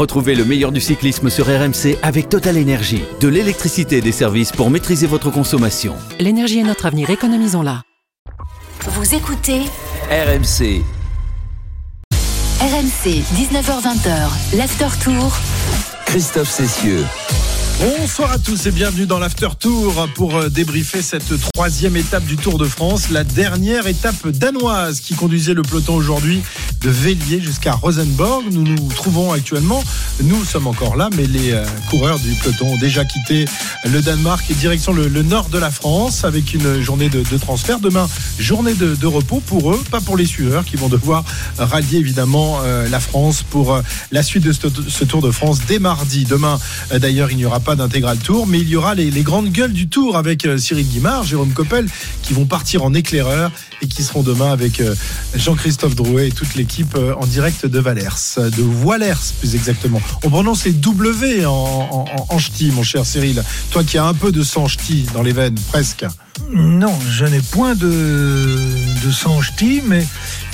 Retrouvez le meilleur du cyclisme sur RMC avec Total Énergie. De l'électricité et des services pour maîtriser votre consommation. L'énergie est notre avenir, économisons-la. Vous écoutez RMC. RMC 19h20h, l'after tour. Christophe Cessieux. Bonsoir à tous et bienvenue dans l'After Tour pour euh, débriefer cette troisième étape du Tour de France, la dernière étape danoise qui conduisait le peloton aujourd'hui de Vélier jusqu'à Rosenborg. Nous nous trouvons actuellement, nous sommes encore là, mais les euh, coureurs du peloton ont déjà quitté le Danemark et direction le, nord de la France avec une journée de, transfert. Demain, journée de, repos pour eux, pas pour les sueurs qui vont devoir rallier évidemment euh, la France pour la suite de ce, Tour de France dès mardi. Demain, d'ailleurs, il n'y aura pas d'intégral tour, mais il y aura les, grandes gueules du tour avec euh, Cyril Guimard, Jérôme Coppel, qui vont partir en éclaireur et qui seront demain avec euh, Jean-Christophe Drouet et toute l'équipe euh, en direct de Valers, de Voilers plus exactement. On prononce les W en, en, en ch'ti, mon cher Cyril. Toi qui as un peu de sang ch'ti dans les veines, presque. Non, je n'ai point de, de sang ch'ti, mais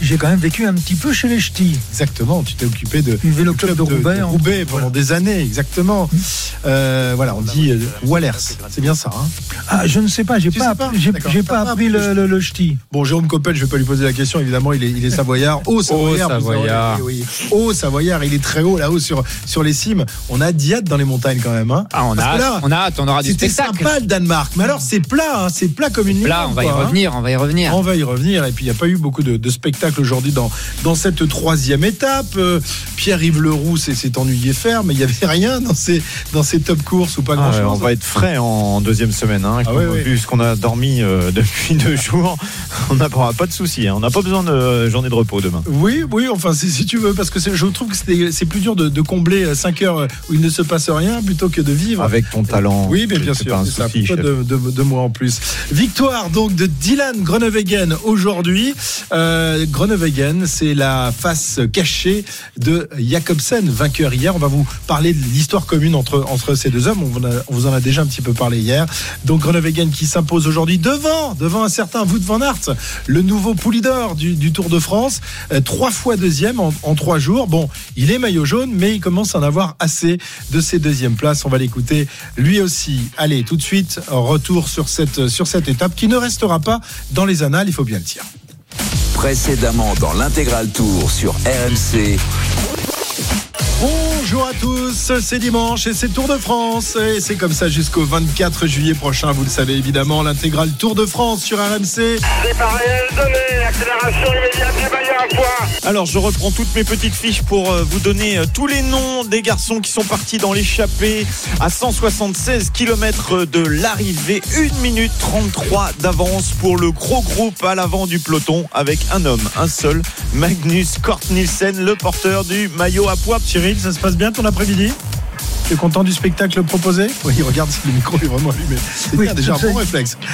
j'ai quand même vécu un petit peu chez les ch'tis. Exactement, tu t'es occupé de du vélo club de, de Roubaix, de Roubaix pendant voilà. des années, exactement. Euh, voilà, on dit euh, Wallers, c'est bien ça. Hein ah, je ne sais pas, j'ai pas, pas, j'ai, pas appris le, le, le ch'ti. Bon, Jérôme Coppel, je vais pas lui poser la question, évidemment, il est, il est savoyard, haut savoyard, haut savoyard. Oui, haut savoyard, il est très haut là-haut sur sur les cimes. On a Diat dans les montagnes quand même. Hein ah, on a, là, on a hâte, on aura du spectacle. C'était sympa le Danemark, mais alors c'est plat, hein, c'est plat comme une Plat, on va y revenir, on va y revenir. On va y revenir, et puis il n'y a pas eu beaucoup de, de spectacles aujourd'hui dans dans cette troisième étape. Euh, Pierre-Yves Leroux s'est ennuyé ferme, mais il n'y avait rien dans ces, dans ces top courses ou pas grand-chose. Ah ouais, on va être frais en deuxième semaine. Hein, ah ouais, vu ouais. ce qu'on a dormi euh, depuis deux jours, on n'a pas de souci. Hein, on n'a pas besoin de journée de repos demain. Oui, oui, enfin, si tu veux, parce que je trouve que c'est plus dur de, de, combler 5 heures où il ne se passe rien plutôt que de vivre. Avec ton talent. Oui, mais bien sûr, un ça, de, de, de, moi en plus. Victoire donc de Dylan Groenewegen aujourd'hui. Euh, c'est la face cachée de Jacobsen, vainqueur hier. On va vous parler de l'histoire commune entre, entre ces deux hommes. On vous, a, on vous, en a déjà un petit peu parlé hier. Donc Groenewegen qui s'impose aujourd'hui devant, devant un certain Wout van Aert, le nouveau poulidor du, du Tour de France. Euh, trois fois deuxième en, en, trois jours. Bon, il est maillot jaune, mais il commence à en avoir assez de ces deuxièmes places. On va l'écouter lui aussi. Allez, tout de suite, retour sur cette, sur cette étape qui ne restera pas dans les annales, il faut bien le dire. Précédemment dans l'intégral tour sur RMC. Bonjour à tous, c'est dimanche et c'est Tour de France et c'est comme ça jusqu'au 24 juillet prochain, vous le savez évidemment, l'intégral Tour de France sur RMC. C'est par accélération immédiate du maillot à poids. Alors je reprends toutes mes petites fiches pour vous donner tous les noms des garçons qui sont partis dans l'échappée à 176 km de l'arrivée, 1 minute 33 d'avance pour le gros groupe à l'avant du peloton avec un homme, un seul, Magnus Kort Nielsen, le porteur du maillot à poids. Ça se passe bien ton après-midi? Tu es content du spectacle proposé Oui, regarde si le micro est vraiment allumé. C'est oui, déjà un bon réflexe.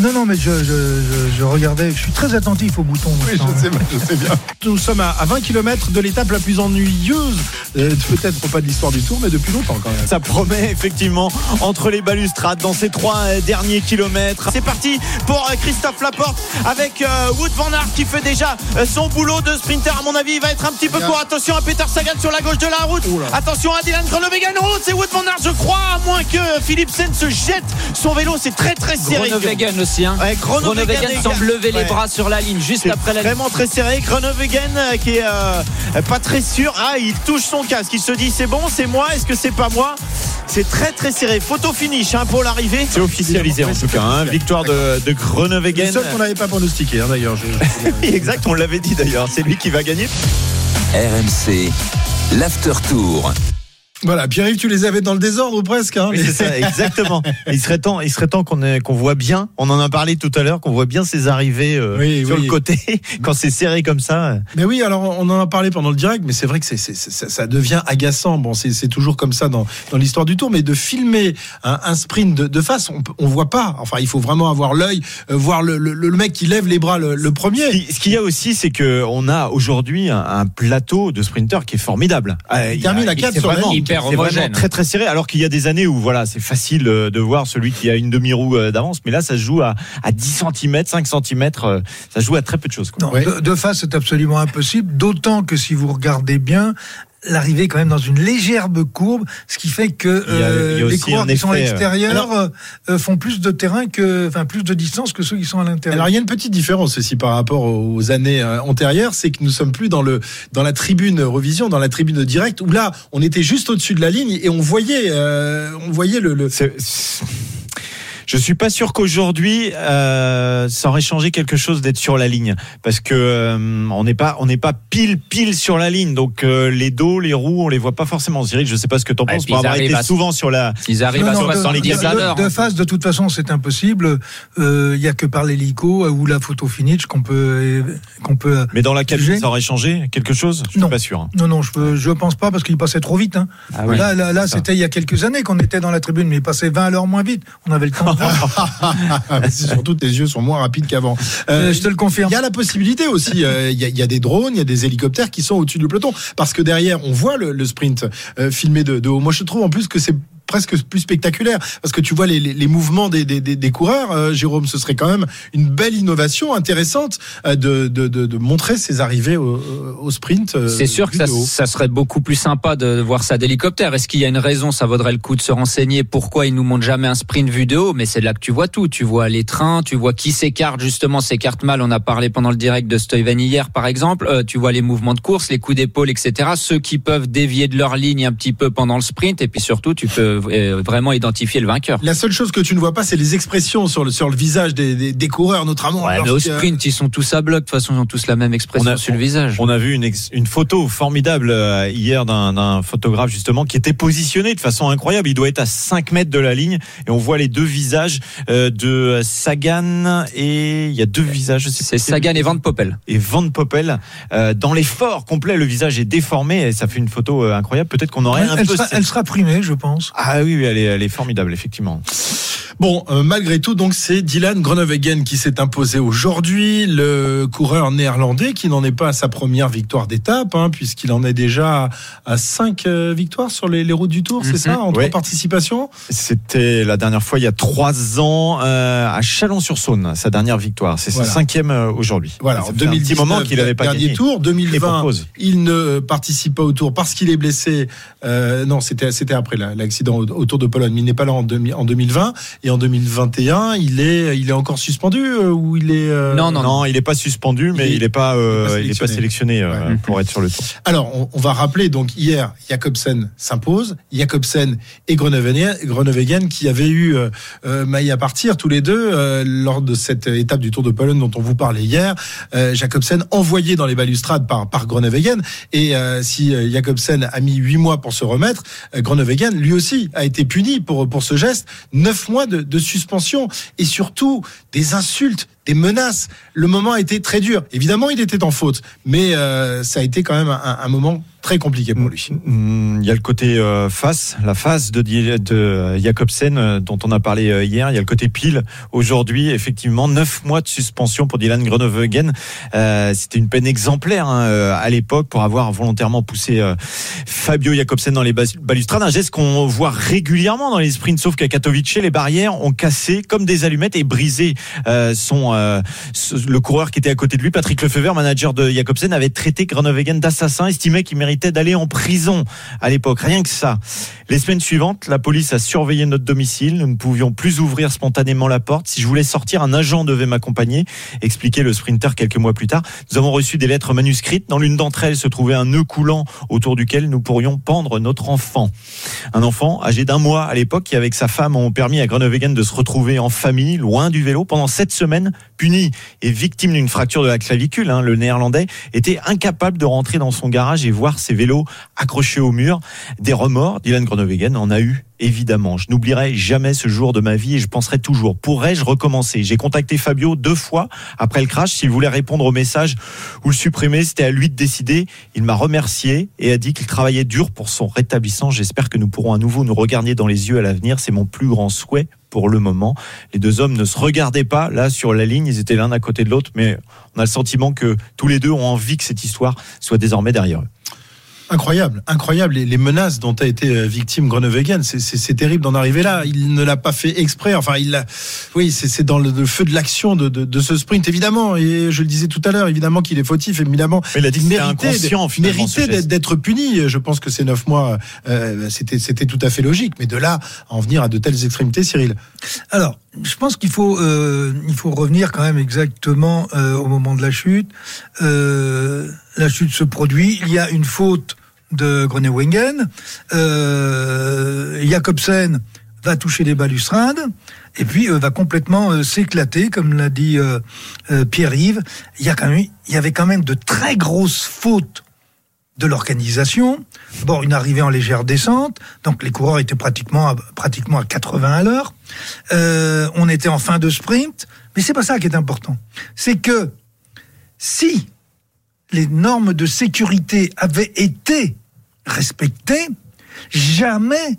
Non, non, mais je, je, je, je, regardais, je suis très attentif au bouton. Oui, je sais, je sais, bien. Nous sommes à 20 km de l'étape la plus ennuyeuse, euh, peut-être pas de l'histoire du Tour, mais depuis longtemps quand même. Ça promet effectivement entre les balustrades dans ces trois euh, derniers kilomètres. C'est parti pour euh, Christophe Laporte avec euh, Wood Van Aert qui fait déjà son boulot de sprinter. À mon avis, il va être un petit peu court. Attention à Peter Sagan sur la gauche de la route. Oula. Attention à Dylan Groenewegen c'est Wood van Aert je crois à moins que Philipsen se jette son vélo c'est très très serré. Groenewegen aussi hein. ouais, Groenewegen semble lever ouais. les bras sur la ligne juste après la vraiment très serré. Groenewegen qui est euh, pas très sûr. Ah il touche son casque. Il se dit c'est bon c'est moi. Est-ce que c'est pas moi? C'est très très serré. Photo finish hein, pour l'arrivée. C'est officialisé en tout cas hein. victoire de, de Groenewegen. Le seul qu'on n'avait pas pronostiqué hein, d'ailleurs exact on l'avait dit d'ailleurs. C'est lui qui va gagner. RMC l'after tour voilà, Pierre-Yves, tu les avais dans le désordre ou presque. Hein oui, c'est ça, exactement. il serait temps, il serait temps qu'on qu'on voit bien. On en a parlé tout à l'heure, qu'on voit bien ces arrivées euh, oui, sur oui. le côté quand c'est serré comme ça. Mais oui, alors on en a parlé pendant le direct, mais c'est vrai que c'est, ça, ça, devient agaçant. Bon, c'est toujours comme ça dans, dans l'histoire du Tour, mais de filmer un, un sprint de, de, face, on, on voit pas. Enfin, il faut vraiment avoir l'œil, euh, voir le, le, le, mec qui lève les bras le, le premier. Ce qu'il y a aussi, c'est que on a aujourd'hui un, un, plateau de sprinteurs qui est formidable. Euh, il termine à 4 sur vraiment, hyper homogène. très très serré. Alors qu'il y a des années où voilà, c'est facile de voir celui qui a une demi-roue d'avance, mais là ça se joue à, à 10 cm, 5 cm, ça se joue à très peu de choses. Quoi. Non, ouais. de, de, face, c'est absolument impossible. D'autant que si vous regardez bien, l'arrivée est quand même dans une légère courbe, ce qui fait que euh, les coureurs qui sont à euh, l'extérieur alors- euh, euh, font plus de terrain que, enfin plus de distance que ceux qui sont à l'intérieur. Alors il y a une petite différence aussi par rapport aux années euh, antérieures, c'est que nous sommes plus dans le dans la tribune revision, dans la tribune directe où là on était juste au-dessus de la ligne et on voyait euh, on voyait le, le- c'est- Je suis pas sûr qu'aujourd'hui euh, ça aurait changé quelque chose d'être sur la ligne parce que euh, on n'est pas on n'est pas pile pile sur la ligne donc euh, les dos les roues on les voit pas forcément Cyril je sais pas ce que tu en Ouais, penses pour avoir été à- souvent sur la Ils arrivent Non, à non, 70 de, à l'heure. de, de face, de toute façon, c'est impossible. Euh, Il y a que par l'hélico euh, ou la photo finish qu'on peut euh, qu'on peut. mais dans la cabine ça aurait changé quelque chose? Je suis Non. pas sûr hein. Non, non, je peux- je pense pas parce qu'il passait trop vite. Hein. Ah oui. là, là, là, c'était il y a quelques années qu'on était dans la tribune, mais il passait 20 à l'heure moins vite. On avait le temps. c'est surtout tes yeux sont moins rapides qu'avant. Euh, Euh, je te le confirme. Il y a la possibilité aussi, euh, il y, a, il y a des drones, il y a des hélicoptères qui sont au-dessus du peloton, parce que derrière, on voit le, le sprint euh, filmé de, de haut. Moi, je trouve en plus que c'est presque plus spectaculaire parce que tu vois les, les, les mouvements des, des, des, des coureurs euh, Jérôme ce serait quand même une belle innovation intéressante euh, de, de, de, de montrer ses arrivées au, au sprint euh, C'est sûr que vu ça, serait beaucoup plus sympa de voir ça d'hélicoptère. Est-ce qu'il y a une raison? Ça vaudrait le coup de se renseigner pourquoi ils nous montrent jamais un sprint vue de haut. Mais c'est là que tu vois tout. Tu vois les trains, tu vois qui s'écarte justement, s'écarte mal. On a parlé pendant le direct de Stuyven hier, par exemple. Euh, tu vois les mouvements de course, les coups d'épaule, etc. Ceux qui peuvent dévier de leur ligne un petit peu pendant le sprint. Et puis surtout, tu peux euh, vraiment identifier le vainqueur. La seule chose que tu ne vois pas, c'est les expressions sur le, sur le visage des, des, des coureurs, notamment. Ouais, mais au sprint, ils sont tous à bloc. De toute façon, ils ont tous la même expression a- sur le visage. On a vu une, ex- une photo formidable euh, hier d'un d'un photographe justement qui était positionné de façon incroyable. Il doit être à 5 mètres de la ligne et on voit les deux visages euh, de Sagan et il y a deux visages. je sais C'est Sagan et Van Poppel. et Van Poppel euh, dans l'effort complet. Le visage est déformé et ça fait une photo euh, incroyable. Peut-être qu'on aurait un elle, peu. sera, elle sera primée, je pense. Ah oui, oui, elle est formidable effectivement. Bon, euh, malgré tout, donc c'est Dylan Groenewegen qui s'est imposé aujourd'hui, le coureur néerlandais qui n'en est pas à sa première victoire d'étape, hein, puisqu'il en est déjà à cinq euh, victoires sur les, les routes du Tour, c'est Mhm. ça, en trois participations? C'était la dernière fois il y a trois ans euh, à Chalon-sur-Saône, sa dernière victoire. C'est Voilà. sa cinquième aujourd'hui. Voilà, en fait un petit 2019, moment qu'il n'avait pas dernier gagné. tour, Et pour 2020. cause. Il ne participe pas au tour parce qu'il est blessé. Non, c'était c'était après l'accident au, au Tour de Pologne. Mais il n'est pas là en, demi- en 2020 et en 2021, il est il est encore suspendu euh, ou il est euh, Non, non, Non, il n'est pas suspendu, mais Il est- il n'est pas, euh, il est pas il est pas sélectionné euh, Ouais. pour être sur le tour. Alors, on, on va rappeler donc hier, Jacobsen s'impose. Jacobsen et Groenewegen, qui avaient eu maille à partir tous les deux euh, lors de cette étape du Tour de Pologne dont on vous parlait hier. Euh, Jacobsen envoyé dans les balustrades par par Groenewegen et euh, si Jacobsen a mis huit mois pour se remettre, euh, Groenewegen lui aussi a été puni pour pour ce geste. Neuf mois de, de suspension et surtout des insultes. Des menaces. Le moment a été très dur. Évidemment, il était en faute, mais euh, ça a été quand même un, un moment très compliqué pour lui. Mm, Il y a le côté euh, face, la face de, de Jacobsen euh, dont on a parlé euh, hier. Il y a le côté pile aujourd'hui. Effectivement, neuf mois de suspension pour Dylan Groenewegen. Euh, C'était une peine exemplaire hein, euh, à l'époque pour avoir volontairement poussé euh, Fabio Jacobsen dans les balustrades. Un geste qu'on voit régulièrement dans les sprints, sauf qu'à Katowice, les barrières ont cassé comme des allumettes et brisé son euh, le coureur qui était à côté de lui, Patrick Lefebvre, manager de Jacobsen, avait traité Groenewegen d'assassin, estimait qu'il méritait d'aller en prison à l'époque. Rien que ça. Les semaines suivantes, la police a surveillé notre domicile. Nous ne pouvions plus ouvrir spontanément la porte. Si je voulais sortir, un agent devait m'accompagner, expliquait le sprinter quelques mois plus tard. Nous avons reçu des lettres manuscrites. Dans l'une d'entre elles se trouvait un nœud coulant autour duquel nous pourrions pendre notre enfant. Un enfant âgé d'un mois à l'époque qui, avec sa femme, ont permis à Groenewegen de se retrouver en famille, loin du vélo, pendant sept semaines, puni et victime d'une fracture de la clavicule. hein. Le néerlandais était incapable de rentrer dans son garage et voir ses vélos accrochés au mur. Des remords, Dylan Groenewegen en a eu évidemment. Je n'oublierai jamais ce jour de ma vie et je penserai toujours, pourrais-je recommencer? J'ai contacté Fabio deux fois après le crash. S'il voulait répondre au message ou le supprimer, c'était à lui de décider. Il m'a remercié et a dit qu'il travaillait dur pour son rétablissement. J'espère que nous pourrons à nouveau nous regarder dans les yeux à l'avenir. C'est mon plus grand souhait pour le moment. Les deux hommes ne se regardaient pas là sur la ligne, ils étaient l'un à côté de l'autre, mais on a le sentiment que tous les deux ont envie que cette histoire soit désormais derrière eux. Incroyable, incroyable les, les menaces dont a été euh, victime Groenewegen. C'est- terrible d'en arriver là. Il ne l'a pas fait exprès. Enfin, il l'a. Oui, c'est dans le, le feu de l'action de, de, de ce sprint, évidemment. Et je le disais tout à l'heure, évidemment qu'il est fautif, évidemment. Mais il a dit que c'était méritait inconscient, d'être- puni. Je pense que ces neuf mois, euh, c'était c'était tout à fait logique. Mais de là à en venir à de telles extrémités, Cyril. Alors, je pense qu'il faut, euh, il faut revenir quand même exactement euh, au moment de la chute. Euh, la chute se produit, il y a une faute de Groenewegen. Euh, Jacobsen va toucher les balustrades et puis euh, va complètement euh, s'éclater, comme l'a dit euh, euh, Pierre-Yves. Il il y avait quand même de très grosses fautes de l'organisation. Bon, une arrivée en légère descente, donc les coureurs étaient pratiquement à, pratiquement à 80 à l'heure. Euh, on était en fin de sprint, mais c'est pas ça qui est important. C'est que si les normes de sécurité avaient été respectées, jamais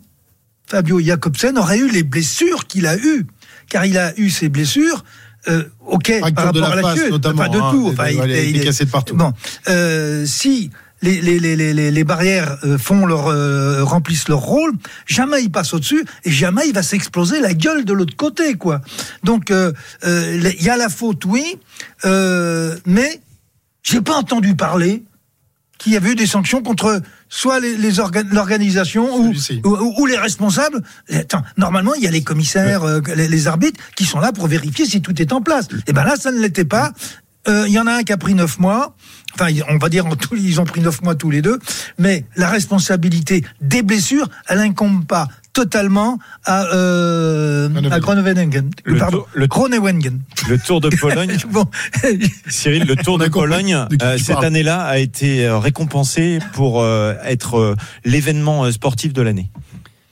Fabio Jacobsen aurait eu les blessures qu'il a eues, car il a eu ces blessures. Euh, ok, Fracture par de rapport la à la face, chute, notamment, enfin de hein, tout. Enfin, il est cassé de partout. Bon, euh, si les, les, les, les, les barrières euh, font leur euh, remplissent leur rôle, jamais il passe au-dessus et jamais il va s'exploser la gueule de l'autre côté, quoi. Donc euh, euh, il y a la faute, oui, euh, mais j'ai pas entendu parler qu'il y avait eu des sanctions contre soit les, les orga- l'organisation ou, ou, ou les responsables. Attends, normalement, il y a les commissaires, euh, les, les arbitres qui sont là pour vérifier si tout est en place. Et ben là, ça ne l'était pas. Euh, Il y en a un qui a pris neuf mois. Enfin, on va dire ils ont pris neuf mois tous les deux. Mais la responsabilité des blessures, elle incombe pas totalement à, euh, à. Le Pardon, tour- le-. Le Tour de Pologne, bon, Cyril, le Tour de Pologne, de euh, cette année-là a été euh, récompensé pour euh, être euh, l'événement sportif de l'année.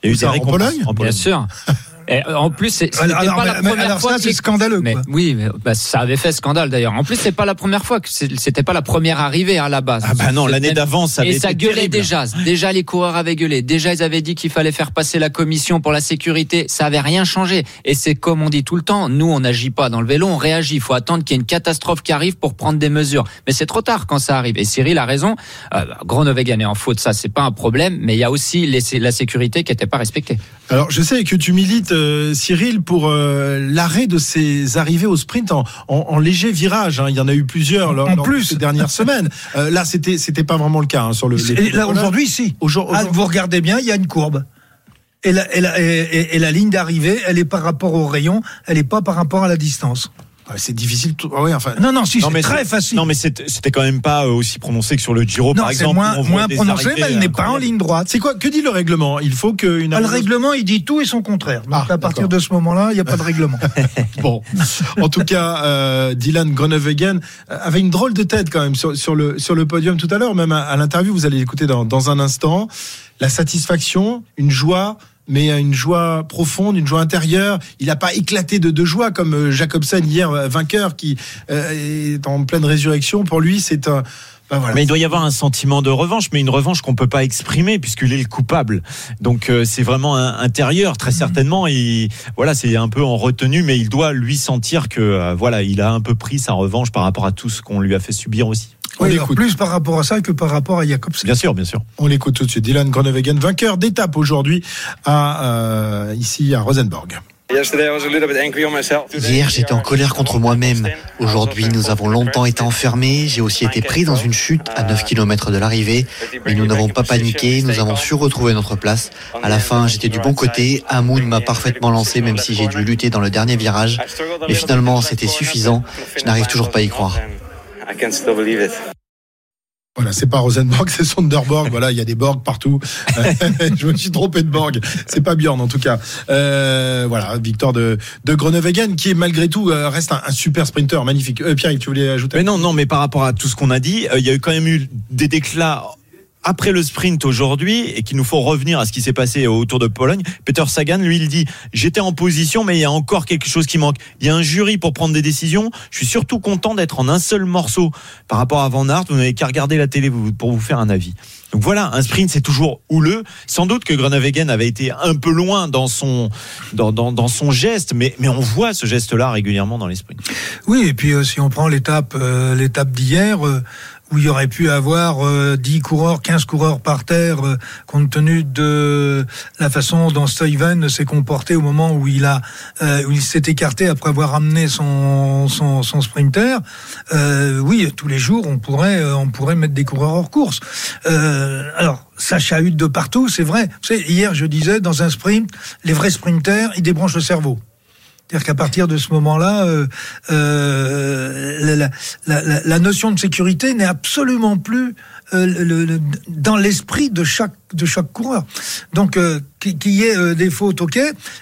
Il y a eu ça, en récompenses Pologne en Bien sûr. Et euh, en plus, c'est- pas la première alors fois ça, c'est scandaleux. Mais quoi. oui, mais, bah, ça avait fait scandale d'ailleurs. En plus, c'est pas la première fois que c'était pas la première arrivée à la base. Ah bah non, l'année d'avant, ça avait Et ça été gueulait terrible. déjà. Déjà, les coureurs avaient gueulé. Déjà, ils avaient dit qu'il fallait faire passer la commission pour la sécurité. Ça avait rien changé. Et c'est comme on dit tout le temps. Nous, on n'agit pas dans le vélo, on réagit. Il faut attendre qu'il y ait une catastrophe qui arrive pour prendre des mesures. Mais c'est trop tard quand ça arrive. Et Cyril a raison. Euh, Groenewegen est en faute. Ça, c'est pas un problème. Mais il y a aussi les- la sécurité qui n'était pas respectée. Alors, je sais que tu milites, euh, Cyril, pour euh, l'arrêt de ces arrivées au sprint en, en, en léger virage. hein. Il y en a eu plusieurs lors, En lors de plus. ces dernières semaines. Euh, là, c'était c'était pas vraiment le cas hein, sur le. les- là, aujourd'hui, si. Aujourd- Ah, vous regardez bien, il y a une courbe. Et la, et la, et- et- et la ligne d'arrivée, elle est par rapport au rayon, elle n'est pas par rapport à la distance. Ouais, c'est difficile. tout- ah ouais, enfin. Non, non, si, c'est mais très facile. Non, mais c'était quand même pas aussi prononcé que sur le Giro, Non, par exemple. moins, moins prononcé, mais elle n'est pas en ligne droite. C'est quoi Que dit le règlement? Il faut qu'une. Ah, le règlement, il dit tout et son contraire. Donc, Ah, à partir de ce moment-là, il n'y a pas de règlement. Bon, en tout cas, euh, Dylan Groenewegen euh, avait une drôle de tête quand même sur, sur le sur le podium tout à l'heure, même à, à l'interview. Vous allez l'écouter dans, dans un instant. La satisfaction, une joie, mais une joie profonde, une joie intérieure. Il n'a pas éclaté de, de joie comme euh, Jacobsen hier, euh, vainqueur, qui euh, est en pleine résurrection. Pour lui, c'est un. ben voilà. Mais il doit y avoir un sentiment de revanche, mais une revanche qu'on peut pas exprimer puisqu'il est le coupable. Donc euh, c'est vraiment un- intérieur, très certainement. Et voilà, c'est un peu en retenue, mais il doit lui sentir que euh, voilà, il a un peu pris sa revanche par rapport à tout ce qu'on lui a fait subir aussi. On Oui, plus par rapport à ça que par rapport à Jacobsen. Bien sûr, bien sûr. On l'écoute tout de suite. Dylan Groenewegen, vainqueur d'étape aujourd'hui à euh, ici à Rosenborg. Hier, j'étais en colère contre moi-même. Aujourd'hui, nous avons longtemps été enfermés. J'ai aussi été pris dans une chute à 9 km de l'arrivée. Mais nous n'avons pas paniqué. Nous avons su retrouver notre place. À la fin, j'étais du bon côté. Hamoud m'a parfaitement lancé, même si j'ai dû lutter dans le dernier virage. Mais finalement, c'était suffisant. Je n'arrive toujours pas à y croire. Voilà, c'est pas Rosenborg, c'est Sonderborg. Voilà, il y a des Borg partout. je me suis trompé de Borg. C'est pas Bjorn en tout cas. Euh, voilà, victoire de, de Groenewegen qui est malgré tout euh, reste un, un super sprinter magnifique. Euh, Pierre, tu voulais ajouter? Mais non, non, mais par rapport à tout ce qu'on a dit, euh, il y a eu quand même eu des déclats après le sprint aujourd'hui et qu'il nous faut revenir à ce qui s'est passé au Tour de Pologne. Peter Sagan, lui, il dit j'étais en position, mais il y a encore quelque chose qui manque. Il y a un jury pour prendre des décisions. Je suis surtout content d'être en un seul morceau par rapport à Van Aert. Vous n'avez qu'à regarder la télé pour vous faire un avis. Donc voilà, un sprint c'est toujours houleux. Sans doute que Groenewegen avait été un peu loin dans son dans, dans, son geste, mais mais on voit ce geste-là régulièrement dans les sprints. Oui, et puis euh, si on prend l'étape euh, d'hier, euh, où il y aurait pu avoir euh, 10 coureurs, 15 coureurs par terre, euh, compte tenu de la façon dont Steven s'est comporté au moment où il a euh, où il s'est écarté après avoir amené son son, son sprinter. Euh, oui, tous les jours, on pourrait euh, on pourrait mettre des coureurs hors course. Euh, alors ça chahute de partout, c'est vrai. Vous savez, hier, je disais, dans un sprint, les vrais sprinters, ils débranchent le cerveau. C'est-à-dire qu'à partir de ce moment-là, euh, euh, la, la, la, la, notion de sécurité n'est absolument plus euh, le, le, dans l'esprit de chaque de chaque coureur. Donc qu'il y ait des fautes, ok,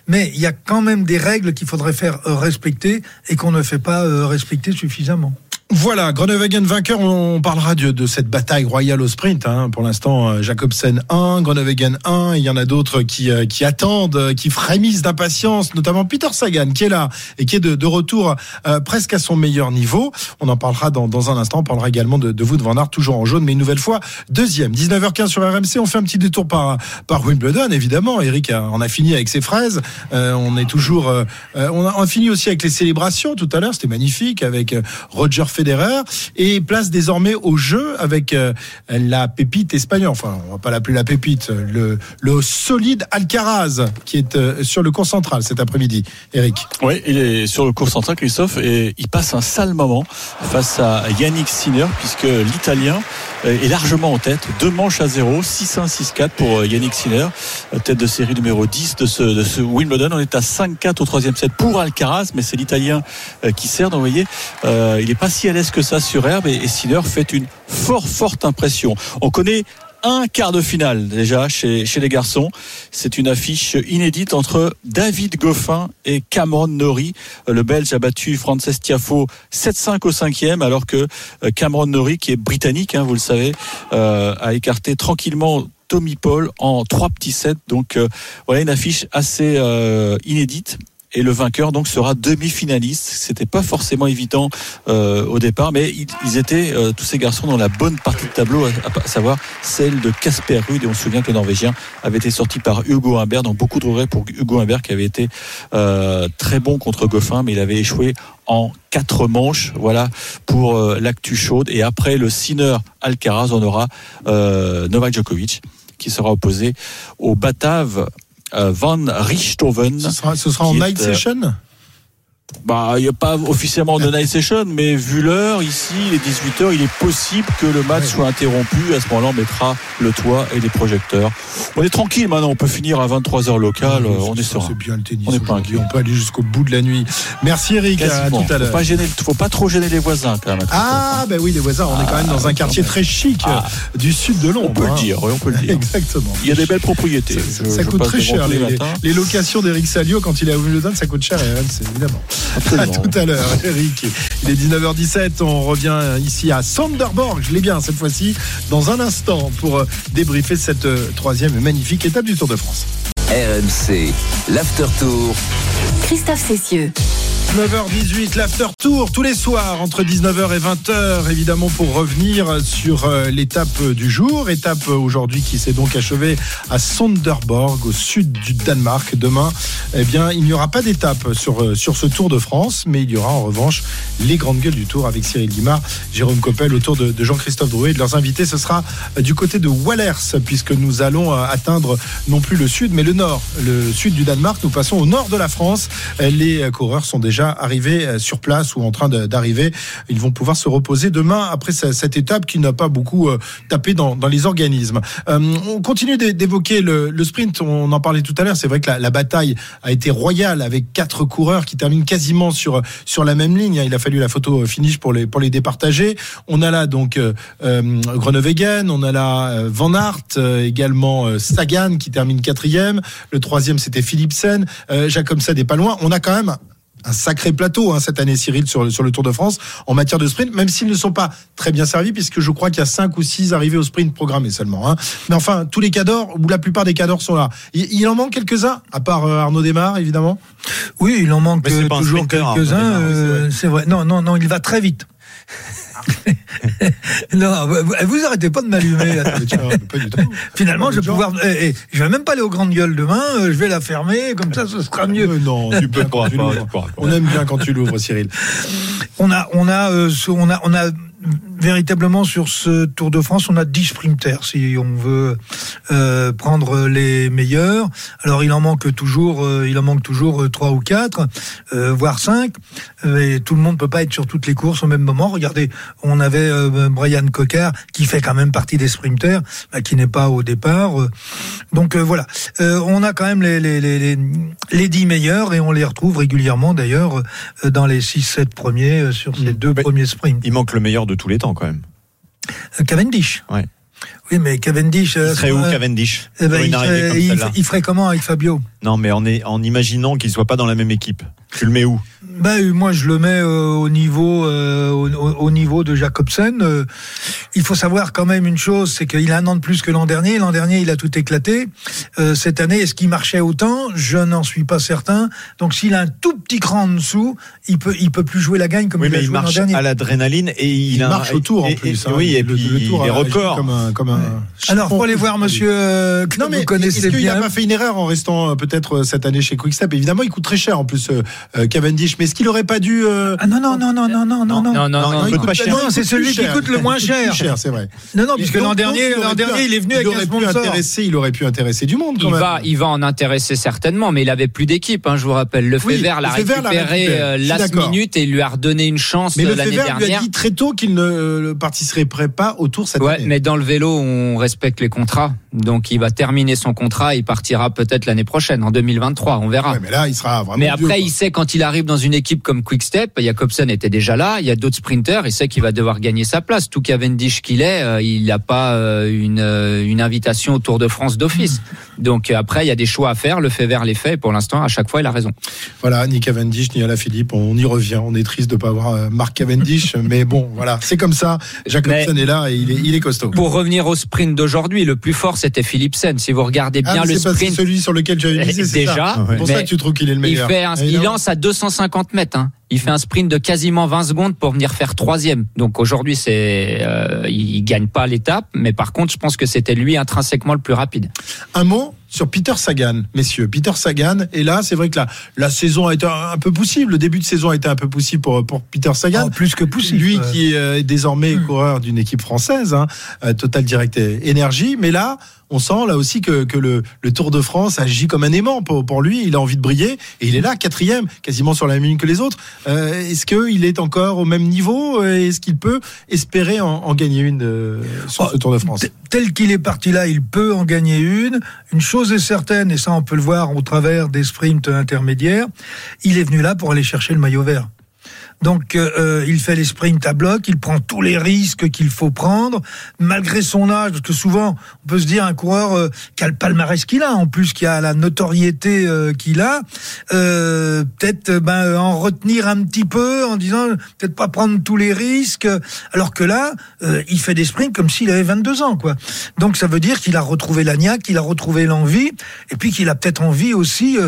mais il y a quand même des règles qu'il faudrait faire euh, respecter et qu'on ne fait pas euh, respecter suffisamment. Voilà, Groenewegen vainqueur. On parlera de, de cette bataille royale au sprint. Hein. Pour l'instant, euh, Jacobsen 1, Groenewegen 1. Il y en a d'autres qui, euh, qui attendent, qui frémissent d'impatience, notamment Peter Sagan qui est là et qui est de, de retour euh, presque à son meilleur niveau. On en parlera dans, dans un instant. On parlera également de, de Wout van toujours en jaune, mais une nouvelle fois deuxième. 19h15 sur RMC. On fait un petit détour par, par Wimbledon, évidemment. Eric en a fini avec ses fraises. Euh, on est toujours, euh, on, a, on a fini aussi avec les célébrations tout à l'heure. C'était magnifique avec Roger Federer et place désormais au jeu avec euh, la pépite espagnole. Enfin, on va pas l'appeler la pépite, le, solide Alcaraz qui est euh, sur le cours central cet après-midi. Eric. Oui, il est sur le cours central, Christophe, et il passe un sale moment face à Yannick Sinner puisque l'Italien est largement en tête. Deux manches à zéro, 6-1, 6-4 pour euh, Yannick Sinner, tête de série numéro 10 de ce, Wimbledon. On est à 5-4 au troisième set pour Alcaraz, mais c'est l'Italien qui sert. Donc, vous voyez, il n'est pas si à l'aise que ça sur herbe et, et fait une fort forte impression. On connaît un quart de finale déjà chez, les garçons. C'est une affiche inédite entre David Goffin et Cameron Norrie. Le Belge a battu Frances Tiafo 7-5 au cinquième, alors que Cameron Norrie, qui est britannique, hein, vous le savez, euh, a écarté tranquillement Tommy Paul en trois petits sets. Donc euh, voilà une affiche assez euh, inédite et le vainqueur donc sera demi-finaliste. C'était pas forcément évident euh, au départ, mais ils, étaient euh, tous ces garçons dans la bonne partie de tableau, à, savoir celle de Casper Ruud. Et on se souvient que le Norvégien avait été sorti par Hugo Humbert, donc beaucoup de regrets pour Hugo Humbert qui avait été euh, très bon contre Goffin, mais il avait échoué en quatre manches. Voilà pour l'actu chaude. Et après le Sinner Alcaraz, on aura Novak Djokovic qui sera opposé au Batave Van Richthoven. Ce sera, ce sera en night est, session? Bah, il n'y a pas officiellement de night session, mais vu l'heure, ici, les 18h, il est possible que le match soit interrompu. À ce moment-là, on mettra le toit et les projecteurs. On est tranquille maintenant, on peut finir à 23h local. Oui, on est serein. C'est bien le tennis. On est pas inquiet. On peut aller jusqu'au bout de la nuit. Merci Eric, à tout à l'heure. Pas gêner, faut pas trop gêner les voisins quand même. Ah, ben oui, les voisins, on est quand même dans un quartier très chic ah. du sud de Londres. On peut hein. le dire, oui, on peut le dire. Exactement. Il y a des belles propriétés. Ça, je, ça je coûte très cher. Les, les, les, locations d'Eric Salio, quand il est à Wimbledon, ça coûte cher, évidemment. Absolument. À tout à l'heure, Eric. Il est 19h17. On revient ici à Sanderborg. Je l'ai bien cette fois-ci. Dans un instant pour euh, débriefer cette troisième magnifique étape du Tour de France. RMC, l'After Tour. Christophe Cessieux. 9h18, l'after tour tous les soirs entre 19h et 20h, évidemment pour revenir sur euh, l'étape du jour. Étape aujourd'hui qui s'est donc achevée à Sonderborg, au sud du Danemark. Demain, eh bien, il n'y aura pas d'étape sur, euh, sur ce Tour de France, mais il y aura en revanche les grandes gueules du Tour avec Cyril Guimard, Jérôme Coppel autour de, de Jean-Christophe Drouet. De leurs invités, ce sera euh, du côté de Wallers, puisque nous allons atteindre non plus le sud, mais le nord. Le sud du Danemark, nous passons au nord de la France. Les coureurs sont déjà arrivés sur place ou en train d'arriver. Ils vont pouvoir se reposer demain après cette étape qui n'a pas beaucoup tapé dans, les organismes. Euh, on continue d'évoquer le, sprint. On en parlait tout à l'heure. C'est vrai que la, bataille a été royale avec quatre coureurs qui terminent quasiment sur sur la même ligne. Il a fallu la photo finish pour les pour les départager. On a là donc euh, on a là euh, Van Aert, euh, également Sagan qui termine quatrième. Le troisième c'était Philipsen. Jacobsen n'est pas loin. On a quand même un sacré plateau hein, cette année, Cyril, sur, sur le Tour de France en matière de sprint, même s'ils ne sont pas très bien servis, puisque je crois qu'il y a cinq ou six arrivés au sprint programmés seulement. Hein. Mais enfin, tous les cadors, ou la plupart des cadors sont là. Il, il en manque quelques-uns, à part euh, Arnaud Desmar, évidemment. Oui, il en manque euh, toujours quelques-uns. Euh, c'est vrai. Non, non, non, il va très vite. non, vous arrêtez pas de m'allumer. Finalement, je vais pouvoir. Eh, eh, je vais même pas aller aux grandes gueules demain. Je vais la fermer, comme ça, ce sera mieux. Euh, non, tu peux pas. tu on aime bien quand tu l'ouvres, Cyril. On a, on a, euh, on a, on a véritablement sur ce Tour de France, on a 10 sprinters si on veut euh, prendre les meilleurs. Alors il en manque toujours, euh, il en manque toujours euh, trois ou quatre, euh, voire cinq. Et tout le monde peut pas être sur toutes les courses au même moment. Regardez, on avait Brian Cocker qui fait quand même partie des sprinters, bah, qui n'est pas au départ. Donc voilà, on a quand même les, les, les, les, les 10 meilleurs et on les retrouve régulièrement d'ailleurs dans les 6-7 premiers sur ces deux premiers sprints. Il manque le meilleur de tous les temps quand même. Euh, Cavendish. Ouais. Oui, mais Cavendish. euh, Il serait où Cavendish eh ben, il, il- il ferait comment avec Fabio? Non, mais en, est, en imaginant qu'il soit pas dans la même équipe. Tu le mets où? Ben, euh, moi, je le mets euh, au niveau euh, au, au- au niveau de Jacobsen. Euh, il faut savoir quand même une chose, c'est qu'il a un an de plus que l'an dernier. L'an dernier, il a tout éclaté. Euh, cette année, est-ce qu'il marchait autant? Je n'en suis pas certain. Donc, s'il a un tout petit cran en dessous, il peut il peut plus jouer la gagne comme Oui, il a mais il joué l'an marche dernier. à l'adrénaline et il, Il a marche au tour en et- et- plus. hein. oui, et Le- puis le tour les a agi records. Comme un, comme un Alors, pour aller voir Monsieur euh, que Non vous mais connaissez est-ce qu'il bien. n'a pas fait une erreur en restant euh, peut-être euh, cette année chez Quickstep Évidemment, il coûte très cher en plus euh, euh, Cavendish. Mais est-ce qu'il aurait pas dû euh, Ah non non non non non non non non. Non, non, non, c'est celui plus qui coûte le moins cher. cher, c'est vrai. Non non, puisque l'an dernier l'an dernier, il est venu avec un sponsor. intéresser, il aurait pu intéresser du monde quand Il même. va, il va en intéresser certainement, mais il avait plus d'équipe. Hein, je vous rappelle, le Fever l'a récupéré last minute et lui a redonné une chance Mais euh, le l'année Fever lui a dernière. dit très tôt qu'il ne participerait pas au Tour cette Ouais, année. mais dans le vélo, on respecte les contrats. Donc, il va terminer son contrat. Il partira peut-être l'année prochaine, en 2023. On verra. Ouais, mais là, il sera vraiment. Mais après, il sait quand il arrive dans une équipe comme Quickstep, Jacobsen était déjà là, il y a d'autres sprinters, il sait qu'il va devoir gagner sa place. Tout Cavendish qu'il est, euh, il n'a pas euh, une, euh, une invitation au Tour de France d'office. Donc euh, après, il y a des choix à faire, le fait vert les fait, et pour l'instant, à chaque fois, il a raison. Voilà, ni Cavendish, ni Alaphilippe, on y revient. On est triste de ne pas avoir Marc Cavendish, mais bon, voilà, c'est comme ça. Jacobsen Mais- est là et il est, il est costaud. Pour revenir au sprint d'aujourd'hui, le plus fort, c'était Philipsen. Si vous regardez Ah, bien le c'est sprint, celui sur lequel tu avais misé, c'est déjà. C'est pour ça que tu trouves qu'il est le il, meilleur. fait un- il lance à 250 mètres. hein. Il fait un sprint de quasiment 20 secondes pour venir faire troisième. Donc aujourd'hui, c'est, euh, il gagne pas l'étape, mais par contre, je pense que c'était lui intrinsèquement le plus rapide. Un mot sur Peter Sagan, messieurs. Peter Sagan, et là, c'est vrai que la, la saison a été un peu poussive. Le début de saison a été un peu poussif pour, pour Peter Sagan. Oh, plus que. Lui euh. qui est désormais Hmm. coureur d'une équipe française, hein, euh, Total Direct Énergie. Mais là, on sent là aussi que, que le, le Tour de France agit comme un aimant pour, pour lui. Il a envie de briller et il est là, quatrième, quasiment sur la même ligne que les autres. Euh, Est-ce qu'il est encore au même niveau Est-ce qu'il peut espérer en, en gagner une euh, sur Oh, ce Tour de France Tel qu'il est parti là, il peut en gagner une. Une chose est certaine, et ça on peut le voir au travers des sprints intermédiaires, il est venu là pour aller chercher le maillot vert. Donc euh, euh, il fait les sprints à bloc, il prend tous les risques qu'il faut prendre, malgré son âge, parce que souvent on peut se dire un coureur euh, qui a le palmarès qu'il a, en plus qui a la notoriété euh, qu'il a, euh, peut-être euh, ben, en retenir un petit peu, en disant peut-être pas prendre tous les risques, alors que là il fait des sprints comme s'il avait 22 ans, quoi. Donc ça veut dire qu'il a retrouvé l'agnac, qu'il a retrouvé l'envie, et puis qu'il a peut-être envie aussi,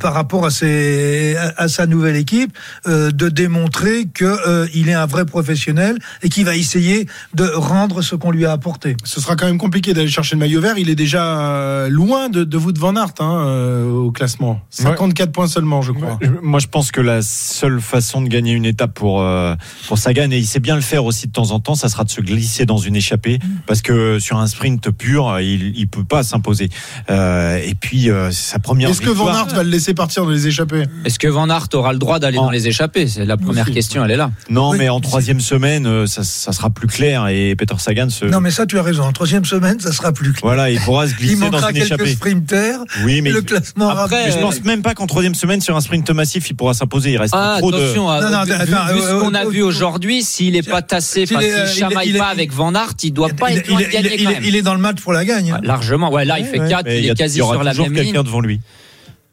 par rapport à, ses, à, à sa nouvelle équipe, de démontrer que euh, il est un vrai professionnel et qu'il va essayer de rendre ce qu'on lui a apporté. Ce sera quand même compliqué d'aller chercher le maillot vert. Il est déjà euh, loin de, de vous de Van Aert hein, euh, au classement. 54 points seulement, je crois. Moi, je pense que la seule façon de gagner une étape pour euh, pour Sagan, et il sait bien le faire aussi de temps en temps, ça sera de se glisser dans une échappée, parce que sur un sprint pur, il il peut pas s'imposer. Euh, et puis euh, sa première. Est-ce que Van. Aert va le laisser partir dans les échappées? Est-ce que Van Aert aura le droit d'aller En- dans les échappées? C'est la première Aussi, question, elle est là. Non, Oui, mais en troisième semaine, euh, ça, ça sera plus clair et Peter Sagan se. Non, mais ça, tu as raison. En troisième semaine, ça sera plus clair. Voilà, il pourra se Il glisser dans manquera une quelques échappée. sprinters. Oui, mais le classement Après, mais je pense même pas qu'en troisième semaine sur un sprint massif, il pourra s'imposer. Il reste Ah, trop de. attention, à- Non, non, vu, attends, vu- attends, vu euh, ce qu'on a euh, vu euh, aujourd'hui, s'il est pas tassé, s'il euh, il chamaille il pas avec Van Aert, il doit pas il, être loin il- de gagner il- il- il est dans le match pour la gagne. hein. Ouais, Largement, ouais, là il fait Ouais, 4, mais il est quasi il y aura sur la toujours même quelqu'un ligne. devant lui.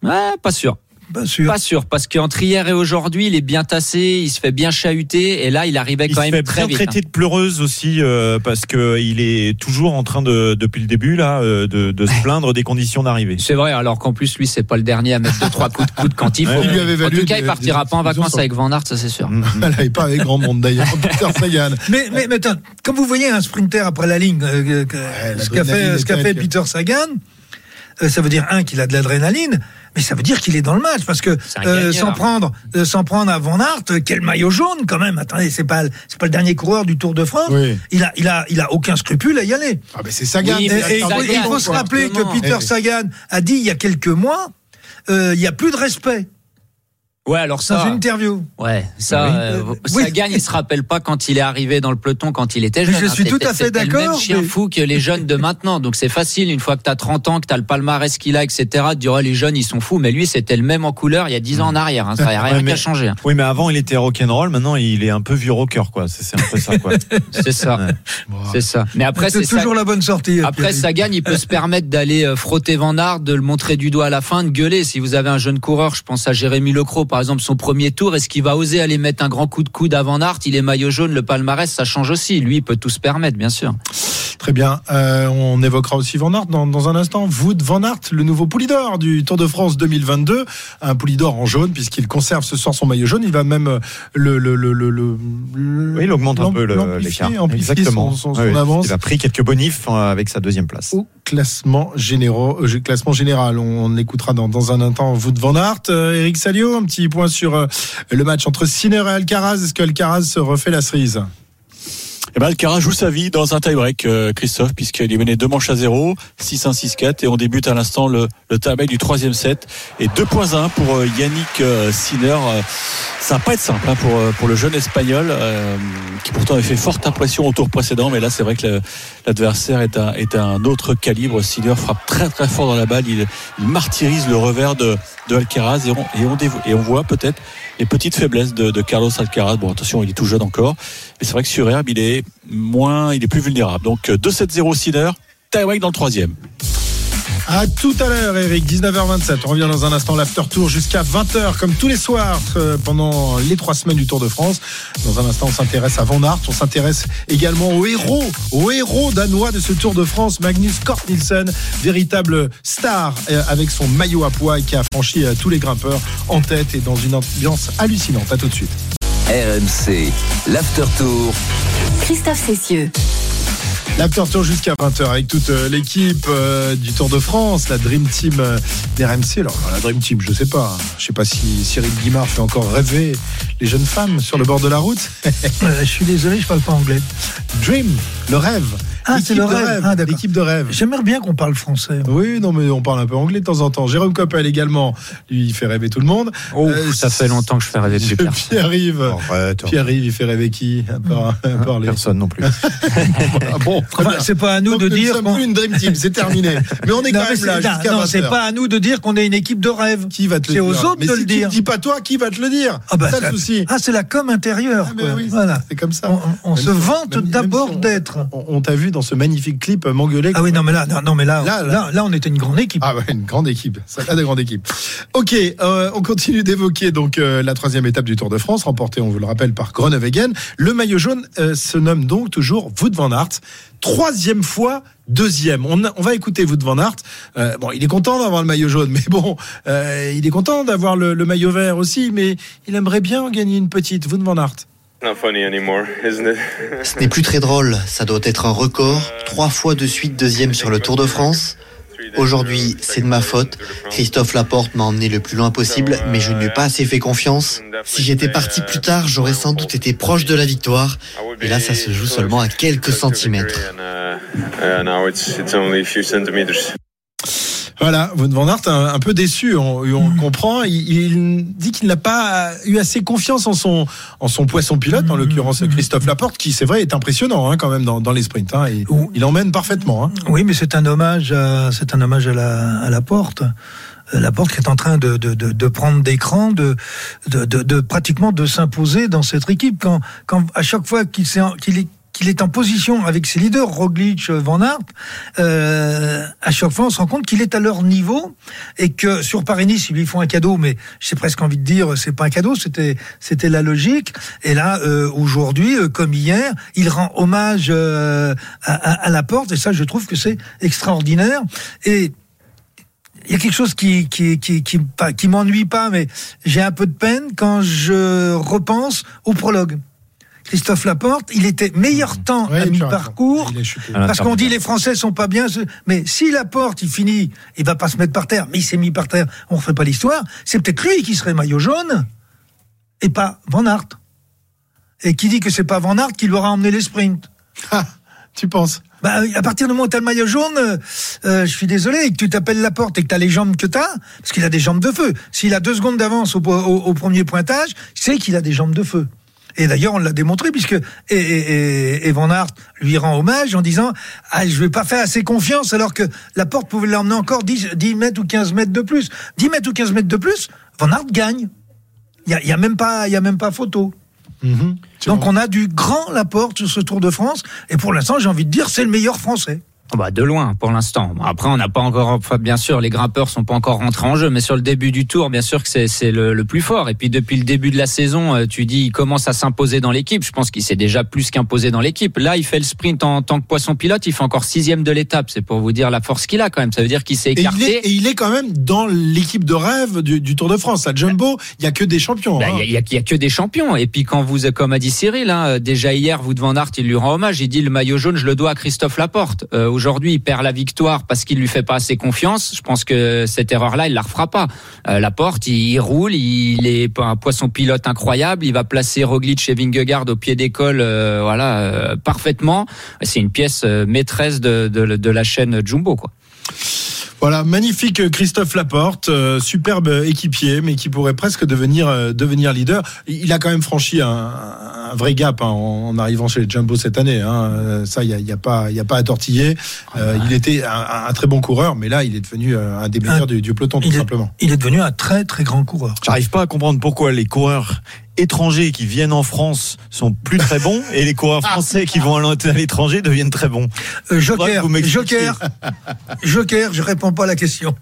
Ouais, pas sûr. Pas sûr. Pas sûr, parce qu'entre hier et aujourd'hui, il est bien tassé, il se fait bien chahuter, et là, il arrivait Il quand se même fait très bien vite. traiter de pleureuse aussi euh, parce que il est toujours en train de depuis le début là euh, de, de se plaindre des conditions d'arrivée. C'est vrai, alors qu'en plus, lui, c'est pas le dernier à mettre deux, trois coups de coude quand il faut. Il lui avait en tout cas, il partira des pas en vacances avec Van Aert, ça c'est sûr. Elle et pas avec grand monde d'ailleurs. Peter Sagan. Mais, mais, mais attends, quand vous voyez un sprinter après la ligne, euh, ce qu'a fait, ce qu'a est fait Peter Sagan, euh, ça veut dire un qu'il a de l'adrénaline, mais ça veut dire qu'il est dans le match parce que euh, gagneur. sans prendre euh, sans prendre à Van Aert, euh, quel maillot jaune quand même. Attendez, c'est pas c'est pas le dernier coureur du Tour de France. Oui. Il a il a il a aucun scrupule à y aller. Ah, mais c'est Sagan. Oui, Et, mais et il faut, Sagan, il faut se rappeler que. Peter Eh. Sagan a dit il y a quelques mois, euh, il y a plus de respect Ouais, alors dans ça. une interview. Ouais, ça, Oui. euh, Oui. Sagan, il se rappelle pas quand il est arrivé dans le peloton, quand il était Mais jeune. je hein. suis tout à fait c'était le d'accord, même chien mais- fou que les jeunes de maintenant. Donc c'est facile, une fois que t'as 30 ans, que t'as le palmarès qu'il a, etc., de dire, oh, les jeunes, ils sont fous. Mais lui, c'était le même en couleur il y a 10 ans en arrière. Hein. Ça n'a rien Ouais, mais- qu'à changer. hein. Oui, mais avant, il était rock'n'roll. Maintenant, il est un peu vieux rocker, quoi. C'est c'est un peu ça, quoi. C'est ça. Ouais. C'est ça. Mais après, C'est c'est toujours ça. la bonne sortie. Après, Pierre. Sagan, il peut se permettre d'aller euh, frotter Van Aert, de le montrer du doigt à la fin, de gueuler. Si vous avez un jeune coureur, je pense à Jérémy Lecros, par exemple, son premier tour, est-ce qu'il va oser aller mettre un grand coup de coude à Van Aert Il est maillot jaune, le palmarès, ça change aussi. Lui, il peut tout se permettre, bien sûr. Très bien. Euh, on évoquera aussi Van Aert dans, dans un instant. Wood Van Aert, le nouveau Poulidor du Tour de France 2022. Un Poulidor en jaune, puisqu'il conserve ce soir son maillot jaune. Il va même euh, le. le, le, le, le- Oui, il augmente un peu l'écart. Exactement. Son, son, Oui, son avance Il a pris quelques bonifs euh, avec sa deuxième place. au classement, généraux, euh, classement général. On, on écoutera dans, dans un instant Wood Van Aert. Euh, Eric Salio, un petit point sur le match entre Sinner et Alcaraz. Est-ce que Alcaraz se refait la cerise? Eh ben, Alcaraz joue sa vie dans un tie-break, euh, Christophe, puisqu'il est mené deux manches à 0, 6-1, 6-4, et on débute à l'instant le, le tie-break du troisième set. Et 2.1 pour euh, Yannick euh, Sinner. Euh, ça va pas être simple hein, pour, euh, pour le jeune espagnol, euh, qui pourtant avait fait forte impression au tour précédent, mais là c'est vrai que l'adversaire est un, est un autre calibre. Sinner frappe très très fort dans la balle, il, il martyrise le revers de, de Alcaraz, et on, et on, dévo- et on voit peut-être les petites faiblesses de, de Carlos Alcaraz. Bon, attention, il est tout jeune encore. Mais c'est vrai que sur herbe, il est moins, il est plus vulnérable. Donc euh, 2-7-0 Sinner, tie-break dans le troisième. À tout à l'heure, Eric, 19h27. On revient dans un instant, l'after tour jusqu'à 20h, comme tous les soirs, euh, pendant les trois semaines du Tour de France. Dans un instant, on s'intéresse à Van Aert. On s'intéresse également au héros, au héros danois de ce Tour de France, Magnus Cort Nielsen, véritable star euh, avec son maillot à poids qui a franchi euh, tous les grimpeurs en tête et dans une ambiance hallucinante. À tout de suite. RMC, l'After Tour. Christophe Cessieux. L'after tour jusqu'à 20h avec toute euh, l'équipe euh, du Tour de France, la Dream Team euh, d'RMC. Alors, la Dream Team, je sais pas. Je sais pas si Cyril Guimard fait encore rêver les jeunes femmes sur le bord de la route. Euh, je suis désolé, je parle pas anglais. Dream, le rêve. Ah, c'est le de rêve. Ah. L'équipe de rêve. J'aimerais bien qu'on parle français. Oui, non, mais on parle un peu anglais de temps en temps. Jérôme Coppel également, lui, il fait rêver tout le monde. Oh, Euh, ça fait longtemps que je fais rêver plus personne. Pierre-Yves. Arrête. Pierre-Yves, il fait rêver qui à part, à part les- Personne non plus. Ah bon, très Enfin, bien. c'est pas à nous Donc, de nous dire sommes qu'on- plus une Dream Team, c'est terminé. Mais on est Non, quand même là c'est- jusqu'à non, 20 c'est pas à nous de dire qu'on est une équipe de rêve. Qui va te le C'est dire aux autres Mais de si le tu dire. ne dis pas toi, qui va te le dire Ah bah, C'est ça souci. Ah, c'est la com intérieure. Ah, voilà. C'est comme ça. On, se vante d'abord d'être. On t'a vu dans ce magnifique clip euh, m'engueuler. Ah oui, non, mais là, non, non, mais là, Là, là, là. là, on était une grande équipe. Ah ouais, une grande équipe. Ça a de grande équipe. Ok, euh, on continue d'évoquer donc euh, la troisième étape du Tour de France, remportée, on vous le rappelle, par Groenewegen. Le maillot jaune euh, se nomme donc toujours Wout van Aert. Troisième fois, deuxième. On, a- on va écouter Wout van Aert. Euh, bon, il est content d'avoir le maillot jaune, mais bon, euh, il est content d'avoir le, le maillot vert aussi, mais il aimerait bien gagner une petite. Wout van Aert. Ce n'est plus très drôle, ça doit être un record. Trois fois de suite deuxième sur le Tour de France. Aujourd'hui, c'est de ma faute. Christophe Laporte m'a emmené le plus loin possible, mais je ne lui ai pas assez fait confiance. Si j'étais parti plus tard, j'aurais sans doute été proche de la victoire. Et là, ça se joue seulement à quelques centimètres. Voilà, Wout van Aert un, un peu déçu, on, on le comprend. Il, il dit qu'il n'a pas eu assez confiance en son en son poisson pilote, en l'occurrence Christophe Laporte, qui c'est vrai est impressionnant hein, quand même dans, dans les sprints. hein, et il emmène parfaitement. hein. Oui, mais c'est un hommage, à, c'est un hommage à la, à la porte. La porte qui est en train de, de, de, de prendre des crans, de, de, pratiquement de s'imposer dans cette équipe. Quand, quand à chaque fois qu'il s'est qu'il est qu'il est en position avec ses leaders, Roglic, Van Aert, euh, à chaque fois on se rend compte qu'il est à leur niveau et que sur Paris-Nice ils lui font un cadeau, mais j'ai presque envie de dire c'est pas un cadeau, c'était c'était la logique. Et là euh, aujourd'hui, euh, comme hier, il rend hommage euh, à, à, à la porte et ça je trouve que c'est extraordinaire et il y a quelque chose qui qui qui qui, qui m'ennuie pas, mais j'ai un peu de peine quand je repense au prologue. Christophe Laporte, il était meilleur temps Ouais, à mi-parcours. Parce qu'on dit les Français sont pas bien, mais si Laporte il finit, il va pas se mettre par terre, mais il s'est mis par terre, on refait pas l'histoire. C'est peut-être lui qui serait maillot jaune et pas Van Aert. Et qui dit que c'est pas Van Aert qui lui aura emmené les sprints Ah, tu penses? Bah, à partir du moment où t'as le maillot jaune, euh, euh, je suis désolé, et que tu t'appelles la porte et que t'as les jambes que t'as, parce qu'il a des jambes de feu. S'il a deux secondes d'avance au, au- au premier pointage, c'est qu'il a des jambes de feu. Et d'ailleurs, on l'a démontré puisque et, et, et- Van Aert lui rend hommage en disant ah je vais pas faire assez confiance alors que la porte pouvait l'emmener encore 10, 10 mètres ou 15 mètres de plus. 10 mètres ou 15 mètres de plus, Van Aert gagne. Il y a, y a même pas il y a même pas photo. Mhm. Donc on a du grand Laporte sur ce Tour de France et pour l'instant j'ai envie de dire c'est le meilleur français. Ah Bah de loin pour l'instant. Après on n'a pas encore, enfin, bien sûr, les grimpeurs sont pas encore rentrés en jeu, mais sur le début du tour, bien sûr que c'est c'est le, le plus fort. Et puis depuis le début de la saison, euh, tu dis il commence à s'imposer dans l'équipe. Je pense qu'il s'est déjà plus qu'imposé dans l'équipe. Là, il fait le sprint en tant que poisson pilote, il fait encore sixième de l'étape. C'est pour vous dire la force qu'il a quand même. Ça veut dire qu'il s'est Et il, écarté. est, et il est quand même dans l'équipe de rêve du, du Tour de France. À Jumbo, il y a que des champions. Bah, hein. Il y, il y a, il y a que des champions. Et puis quand vous, comme a dit Cyril, hein, déjà hier, vous devant Aert, il lui rend hommage. Il dit le maillot jaune, je le dois à Christophe Laporte. Euh, Aujourd'hui, il perd la victoire parce qu'il lui fait pas assez confiance. Je pense que cette erreur-là, il la refera pas. Euh, Laporte, il, il roule, il est un poisson pilote incroyable. Il va placer Roglic et Vingegaard au pied d'école, euh, voilà, euh, parfaitement. C'est une pièce euh, maîtresse de, de, de la chaîne Jumbo, quoi. Voilà, magnifique Christophe Laporte, euh, superbe équipier, mais qui pourrait presque devenir euh, devenir leader. Il a quand même franchi un, un vrai gap hein, en, en arrivant chez les Jumbo cette année. Hein. Euh, Ça, il y a, y a pas y a pas à tortiller. Euh, il était un, un très bon coureur, mais là, il est devenu euh, un des meilleurs Un- du, du peloton tout il est- simplement. Il est devenu un très très grand coureur. J'arrive pas à comprendre pourquoi les coureurs étrangers qui viennent en France sont plus très bons et les coureurs français qui vont à l'étranger deviennent très bons. Euh, Joker. Joker, Joker, je réponds pas à la question.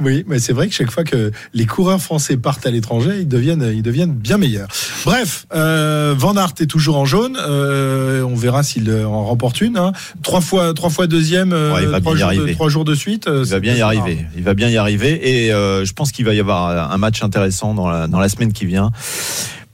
Oui, mais c'est vrai que chaque fois que les coureurs français partent à l'étranger, ils deviennent, ils deviennent bien meilleurs. Bref, euh, Van Aert est toujours en jaune. Euh, on verra s'il en remporte une. hein. Trois fois, trois fois deuxième. Ouais, il va trois, bien y jours de, arriver. trois jours de suite. Il va bien y arriver. rare. Il va bien y arriver et euh, je pense qu'il va y avoir un match intéressant dans la, dans la semaine qui vient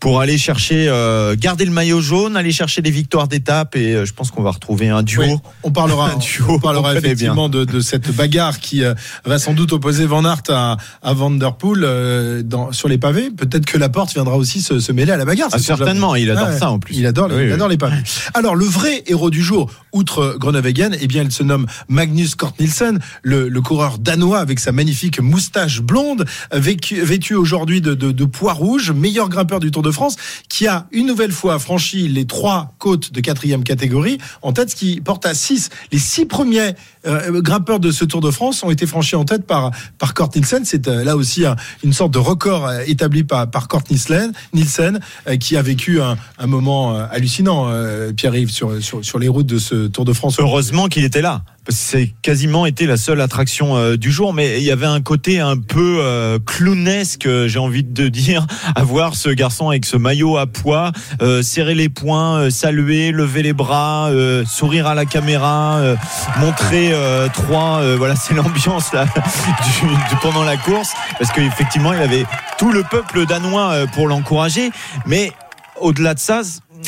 pour aller chercher, euh, garder le maillot jaune, aller chercher des victoires d'étape et euh, je pense qu'on va retrouver un duo. Oui, on parlera, Un duo on parlera effectivement de, de cette bagarre qui euh, va sans doute opposer Van Aert à, à Van Der Poel euh, dans, sur les pavés. Peut-être que la porte viendra aussi se, se mêler à la bagarre. Ah, certainement, il adore ça en plus. Il adore, les- Oui, il oui. adore les pavés. Alors le vrai héros du jour, outre Groenewegen, eh bien il se nomme Magnus Cort Nielsen, le, le coureur danois avec sa magnifique moustache blonde, vécu- vêtu aujourd'hui de, de, de pois rouge, meilleur grimpeur du Tour de France, qui a une nouvelle fois franchi les trois côtes de quatrième catégorie en tête, ce qui porte à 6. Les six premiers euh, grimpeurs de ce Tour de France ont été franchis en tête par, par Cort Nielsen. C'est euh, là aussi un- une sorte de record euh, établi par, par Cort Nielsen, euh, qui a vécu un, moment euh, hallucinant, euh, Pierre-Yves, sur, sur, les routes de ce Tour de France. Heureusement qu'il était là. C'est quasiment été la seule attraction euh, du jour, mais il y avait un côté un peu euh, clownesque, euh, j'ai envie de dire, à voir ce garçon avec ce maillot à poids, euh, serrer les poings, euh, saluer, lever les bras, euh, sourire à la caméra, euh, montrer euh, trois, euh, voilà, c'est l'ambiance pendant la course, parce qu'effectivement il avait tout le peuple danois euh, pour l'encourager, mais au-delà de ça,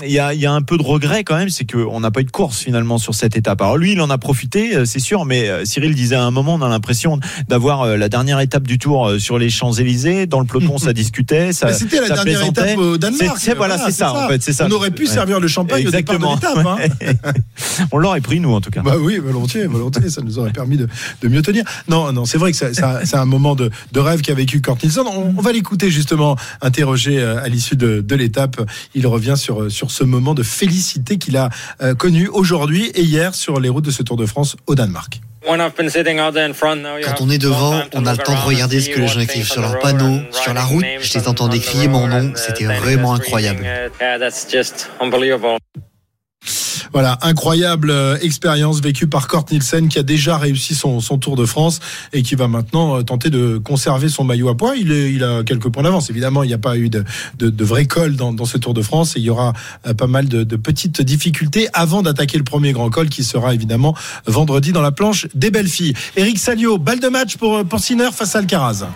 il y a, il y a un peu de regret quand même, c'est qu'on n'a pas eu de course finalement sur cette étape. Alors lui, il en a profité, euh, c'est sûr, mais euh, Cyril disait à un moment, on a l'impression d'avoir euh, la dernière étape du tour sur les Champs-Élysées. Dans le peloton, ça discutait, ça. Mais C'était la ça dernière étape au Danemark. C'est- voilà, c'est ça, en fait, c'est ça. On aurait pu Ouais. servir le champagne Exactement. au départ de l'étape. hein. on l'aurait pris nous en tout cas. Bah oui, volontiers, volontiers, ça nous aurait permis de, de mieux tenir. Non, non, c'est vrai que c'est un moment de, de rêve qu'a vécu Kurt Nielsen. On, on va l'écouter justement interrogé euh, à l'issue de, de l'étape. Il revient sur, sur ce moment de félicité qu'il a euh, connu aujourd'hui et hier sur les routes de ce Tour de France au Danemark. Quand on est devant, on a le temps de regarder ce que les gens écrivent sur leurs panneaux, sur la route. Je les entendais crier mon nom, c'était vraiment incroyable. Voilà, incroyable euh, expérience vécue par Kurt Nielsen qui a déjà réussi son, son Tour de France et qui va maintenant euh, tenter de conserver son maillot à poids. Il, est, il a quelques points d'avance. Évidemment, il n'y a pas eu de, de, de vrai col dans, dans ce Tour de France et il y aura euh, pas mal de, de petites difficultés avant d'attaquer le premier grand col qui sera évidemment vendredi dans la planche des belles filles. Eric Salio, balle de match pour, pour Sinner face à Alcaraz.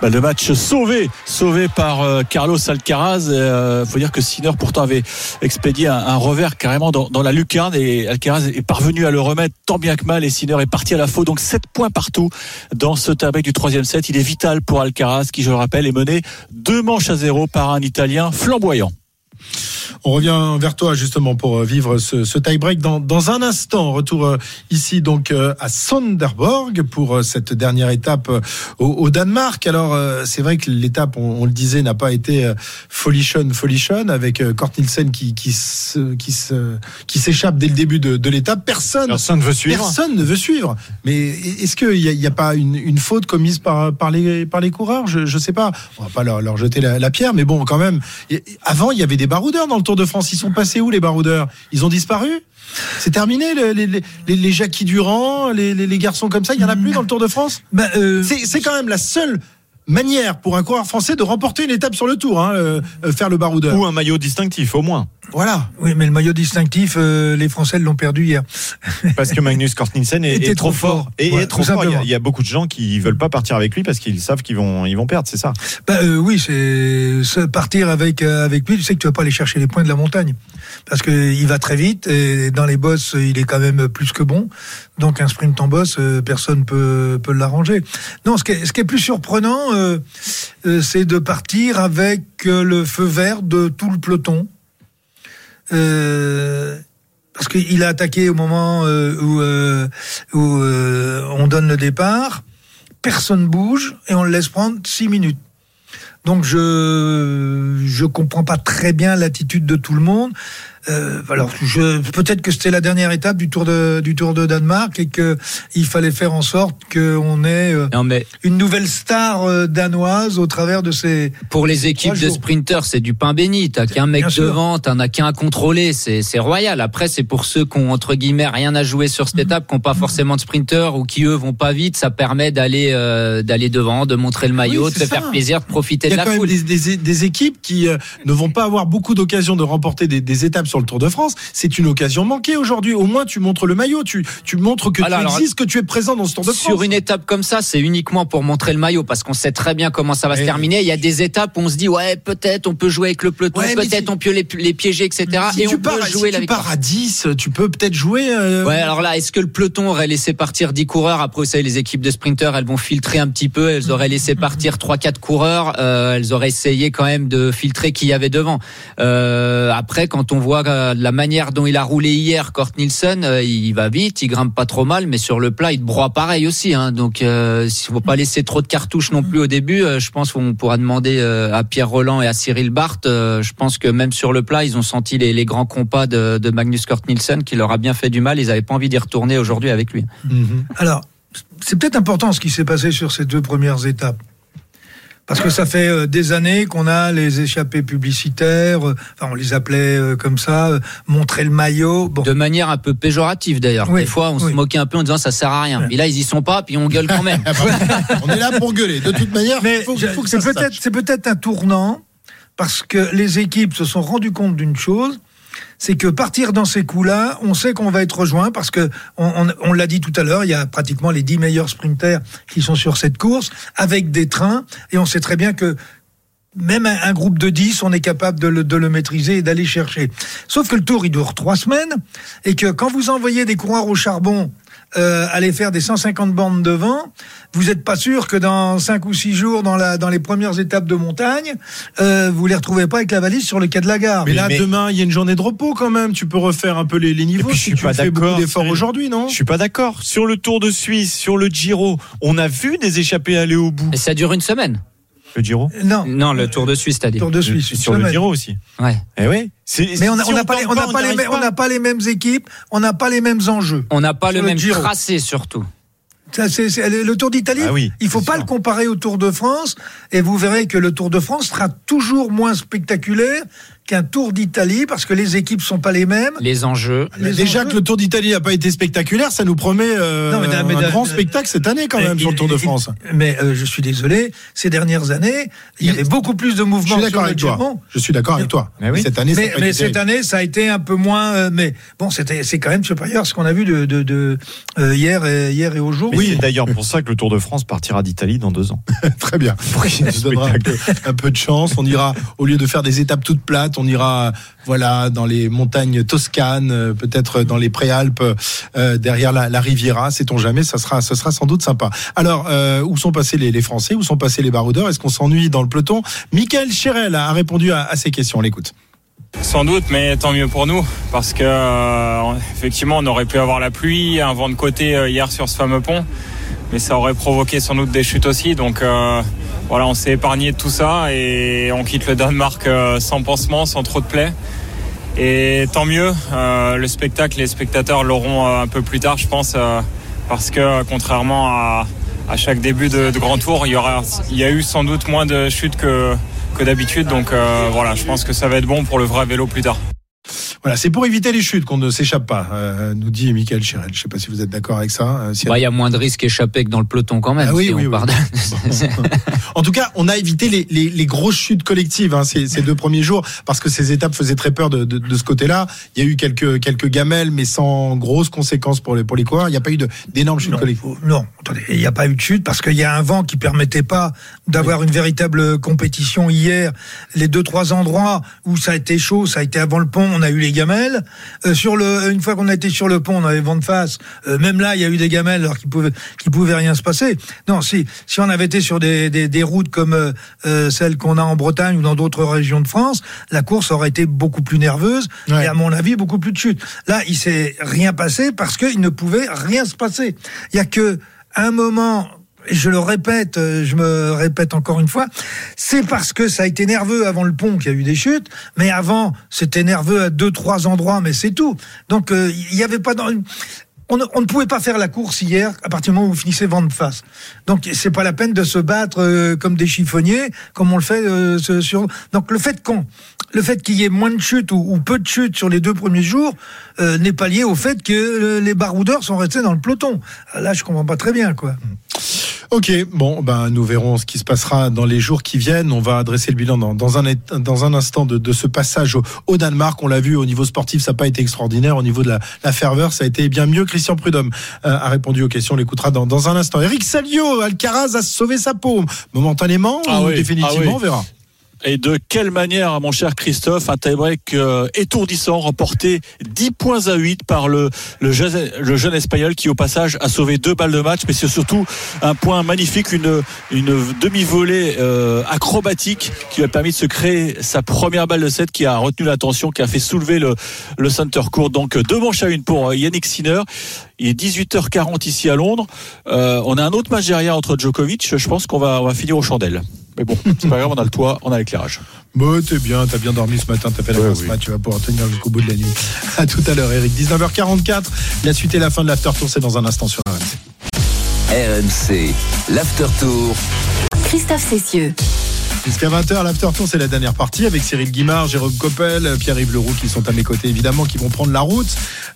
Bah, le match sauvé, sauvé par euh, Carlos Alcaraz. Il euh, faut dire que Sinner pourtant avait expédié un, revers carrément dans, la lucarne et Alcaraz est parvenu à le remettre tant bien que mal et Sinner est parti à la faute. Donc 7 points partout dans ce tableau du troisième set. Il est vital pour Alcaraz qui, je le rappelle, est mené deux manches à zéro par un Italien flamboyant. On revient vers toi justement pour euh, vivre ce, ce tie-break dans, dans, un instant. Retour euh, ici donc euh, à Sonderborg pour cette dernière étape au, au Danemark. Alors c'est vrai que l'étape, on, on, le disait, n'a pas été folichonne, folichonne avec Kort Nielsen qui qui se, qui se, qui s'échappe dès le début de, de l'étape. Personne, personne ne veut suivre. Personne ne veut suivre. Mais est-ce qu'il n'y a, pas une, une, faute commise par par les par les coureurs? Je je sais pas. On va pas leur, leur jeter la, la, pierre, mais bon quand même. Avant il y avait des baroudeurs dans le Tour de France. Ils sont passés où les baroudeurs? Ils ont disparu? C'est terminé les, les, les, les, Jackie Durand, les, les, garçons comme ça, il y en a plus dans le Tour de France? Ben, euh... C'est quand même la seule manière pour un coureur français de remporter une étape sur le Tour, hein, euh, faire le baroudeur. Ou un maillot distinctif au moins. Voilà. Oui, mais le maillot distinctif, euh, les Français l'ont perdu hier. Parce que Magnus Kortnilsen est, est, trop fort. fort. Et ouais, est trop fort. Il y, a, il y, a, beaucoup de gens qui veulent pas partir avec lui parce qu'ils savent qu'ils vont, ils vont perdre, c'est ça? Bah, euh, Oui, c'est partir avec, euh, avec lui. Tu sais que tu vas pas aller chercher les points de la montagne. Parce qu'il va très vite et dans les bosses, il est quand même plus que bon. Donc un sprint en boss, euh, personne peut, peut l'arranger. Non, ce qui, est, ce qui est plus surprenant, euh, c'est de partir avec le feu vert de tout le peloton. Euh, parce qu'il a attaqué au moment euh, où, euh, où on donne le départ, personne bouge et on le laisse prendre six minutes. Donc je je comprends pas très bien l'attitude de tout le monde. Euh, alors, je, peut-être que c'était la dernière étape du Tour de du Tour de Danemark et que il fallait faire en sorte qu'on ait euh, non, mais une nouvelle star euh, danoise au travers de ces. Pour les équipes de sprinters, c'est du pain béni. T'as qu'un mec devant, t'en as qu'un à contrôler, c'est c'est royal. Après, c'est pour ceux qui ont entre guillemets rien à jouer sur cette -hmm. étape, qui n'ont pas forcément de sprinter ou qui eux vont pas vite, ça permet d'aller euh, d'aller devant, de montrer le maillot, oui, de se faire plaisir, de profiter de la foule. Il y a quand même des, des, des, équipes qui ne vont pas avoir beaucoup d'occasions de remporter des, des étapes sur le Tour de France. C'est une occasion manquée aujourd'hui. Au moins, tu montres le maillot, tu, tu montres que alors, tu existes, que tu es présent dans ce Tour de France. Sur une étape comme ça, c'est uniquement pour montrer le maillot, parce qu'on sait très bien comment ça va Et se terminer. Il y a des étapes où on se dit, ouais, peut-être on peut jouer avec le peloton, ouais, peut-être on peut les, les, piéger, etc. Si et tu on pars, peut jouer si la tu pars à 10, tu peux peut-être jouer. Euh... Ouais, alors là, est-ce que le peloton aurait laissé partir 10 coureurs? Après, vous savez, les équipes de sprinteurs, elles vont filtrer un petit peu. Elles auraient laissé partir 3-4 coureurs. Euh, elles auraient essayé quand même de filtrer qui y avait devant. Euh, après, quand on voit euh, la manière dont il a roulé hier, Kort Nielsen, euh, il va vite, il grimpe pas trop mal, mais sur le plat, il broie pareil aussi. Hein. Donc, euh, il faut pas laisser trop de cartouches non plus au début. Euh, je pense qu'on pourra demander à Pierre Roland et à Cyril Barthes. Je pense que même sur le plat, ils ont senti les, grands compas de, Magnus Kort Nielsen qui leur a bien fait du mal. Ils avaient pas envie d'y retourner aujourd'hui avec lui. -hmm. Alors, c'est peut-être important ce qui s'est passé sur ces deux premières étapes. Parce que ça fait euh, des années qu'on a les échappées publicitaires, euh, enfin on les appelait euh, comme ça, montrer le maillot. Bon. De manière un peu péjorative d'ailleurs. Oui, des fois on oui. se moquait un peu en disant ça sert à rien. Mais là ils y sont pas, puis on gueule quand même. on est là pour gueuler. De toute manière, Mais faut, faut que c'est peut-être c'est peut-être un tournant parce que les équipes se sont rendues compte d'une chose, c'est que partir dans ces coups-là, on sait qu'on va être rejoint parce que on, on, on l'a dit tout à l'heure, il y a pratiquement les 10 meilleurs sprinters qui sont sur cette course avec des trains et on sait très bien que même un, groupe de 10, on est capable de le, de le maîtriser et d'aller chercher. Sauf que le tour, il dure trois semaines et que quand vous envoyez des coureurs au charbon euh, aller faire des 150 bandes devant, vous n'êtes pas sûr que dans 5 ou 6 jours, dans, la, dans les premières étapes de montagne, euh, vous les retrouvez pas avec la valise sur le quai de la gare. Mais, mais là, mais... demain, il y a une journée de repos quand même. Tu peux refaire un peu les, les niveaux. Puis, si je suis tu pas fais beaucoup d'efforts aujourd'hui, non Je suis pas d'accord. Sur le Tour de Suisse, sur le Giro, on a vu des échappées aller au bout. Et ça dure une semaine. Le Giro Non. Non, le Tour de Suisse, c'est-à-dire. Tour de Suisse. Sur le Giro aussi. Ouais. Eh oui. Mais on n'a si pas, les, on pas, pas, les, on pas les mêmes équipes, on n'a pas les mêmes enjeux. On n'a pas le même Giro. tracé surtout. Ça, le Tour d'Italie, ah oui, il ne faut pas sûr. le comparer au Tour de France, et vous verrez que le Tour de France sera toujours moins spectaculaire qu'un Tour d'Italie parce que les équipes sont pas les mêmes. Les enjeux. Les Déjà enjeux- que le Tour d'Italie n'a pas été spectaculaire, ça nous promet euh, Non, mais d'un- mais un grand spectacle cette année quand Mais même sur le Tour de il- France. Mais euh, je suis désolé, ces dernières années, il y avait beaucoup plus de Je mouvements suis d'accord avec toi. Je suis d'accord avec toi. Mais oui. Cette année, Mais, mais cette année, ça a été un peu moins. euh, mais bon, c'était, c'est quand même supérieur à ce qu'on a vu de, de, de, euh, hier, et, hier et aujourd'hui. Oui, c'est d'ailleurs pour ça que le Tour de France partira d'Italie dans deux ans. Très bien. On se donnera un peu, un peu de chance. On ira, au lieu de faire des étapes toutes plates, on ira, voilà, dans les montagnes toscanes, euh, peut-être dans les préalpes, euh, derrière la, la Riviera. Sait-on jamais Ça sera, ce sera sans doute sympa. Alors, euh, où sont passés les, Français Où sont passés les baroudeurs? Est-ce qu'on s'ennuie dans le peloton? Michael Chérel a répondu à, ces questions. On l'écoute. Sans doute, mais tant mieux pour nous, parce que effectivement, on aurait pu avoir la pluie, un vent de côté hier sur ce fameux pont, mais ça aurait provoqué sans doute des chutes aussi. Donc euh, voilà, on s'est épargné de tout ça et on quitte le Danemark euh, sans pansement, sans trop de plaies. Et tant mieux, euh, le spectacle, les spectateurs l'auront un peu plus tard, je pense, parce que contrairement à, à chaque début de, grand tour, il y, aura, il y a eu sans doute moins de chutes que, que d'habitude. Donc voilà, je pense que ça va être bon pour le vrai vélo plus tard. Voilà, c'est pour éviter les chutes qu'on ne s'échappe pas, euh, nous dit Michael Chérel. Je ne sais pas si vous êtes d'accord avec ça. euh, si- Bah, Il y a moins de risques échappés que dans le peloton quand même. Ah oui, si oui, on oui. En tout cas, on a évité les, les, les grosses chutes collectives hein, ces, ces deux premiers jours parce que ces étapes faisaient très peur de, de, de ce côté-là. Il y a eu quelques quelques gamelles, mais sans grosses conséquences pour les pour les coureurs. Il n'y a pas eu d'énormes chutes Non, collectives. non, attendez, il n'y a pas eu de chute parce qu'il y a un vent qui permettait pas d'avoir une véritable compétition hier. Les deux trois endroits où ça a été chaud, ça a été avant le pont, on a eu les gamelles. Euh, sur le, une fois qu'on a été sur le pont, on avait vent de face. Euh, même là, il y a eu des gamelles alors qu'il pouvait, qu'il pouvait rien se passer. Non, si si on avait été sur des des, des routes comme euh, euh, celles qu'on a en Bretagne ou dans d'autres régions de France, la course aurait été beaucoup plus nerveuse Ouais. et à mon avis beaucoup plus de chutes. Là, il s'est rien passé parce qu'il ne pouvait rien se passer. Il y a que un moment. Je le répète, euh, je me répète encore une fois, c'est parce que ça a été nerveux avant le pont qu'il y a eu des chutes, mais avant c'était nerveux à deux trois endroits, mais c'est tout. Donc euh, il n'y avait pas dans on ne, on ne pouvait pas faire la course hier à partir du moment où vous finissez vent de face. Donc c'est pas la peine de se battre euh, comme des chiffonniers, comme on le fait euh, sur. Donc le fait qu'on, le fait qu'il y ait moins de chutes ou, ou peu de chutes sur les deux premiers jours euh, n'est pas lié au fait que euh, les baroudeurs sont restés dans le peloton. Là je comprends pas très bien quoi. Ok, bon, ben nous verrons ce qui se passera dans les jours qui viennent. On va adresser le bilan dans, dans un é- dans un instant de, de ce passage au, au Danemark. On l'a vu au niveau sportif, ça n'a pas été extraordinaire. Au niveau de la, la ferveur, ça a été bien mieux. Christian Prudhomme euh, a répondu aux questions. On l'écoutera dans, dans un instant. Eric Salio, Alcaraz a sauvé sa peau momentanément Ah ou oui, définitivement, ah oui. on verra. Et de quelle manière, mon cher Christophe, un tie-break euh, étourdissant, remporté 10 points à 8 par le, jeune, espagnol qui, au passage, a sauvé deux balles de match, mais c'est surtout un point magnifique, une, une demi-volée euh, acrobatique qui lui a permis de se créer sa première balle de 7 qui a retenu l'attention, qui a fait soulever le, le center court. Donc deux manches à une pour euh, Yannick Sinner. Il est 18h40 ici à Londres. Euh, on a un autre match derrière entre Djokovic. Je pense qu'on va, on va finir aux chandelles. Mais bon, c'est pas grave, on a le toit, on a l'éclairage. Bon, t'es bien, t'as bien dormi ce matin, t'as fait la Ouais, grosse oui. match, tu vas pouvoir tenir jusqu'au bout de la nuit. À tout à l'heure, Eric. 19h44, la suite et la fin de l'after tour, c'est dans un instant sur RMC. RMC, l'After Tour. Christophe Cessieux. Jusqu'à 20h, l'after tour, c'est la dernière partie avec Cyril Guimard, Jérôme Coppel, Pierre-Yves Leroux qui sont à mes côtés évidemment, qui vont prendre la route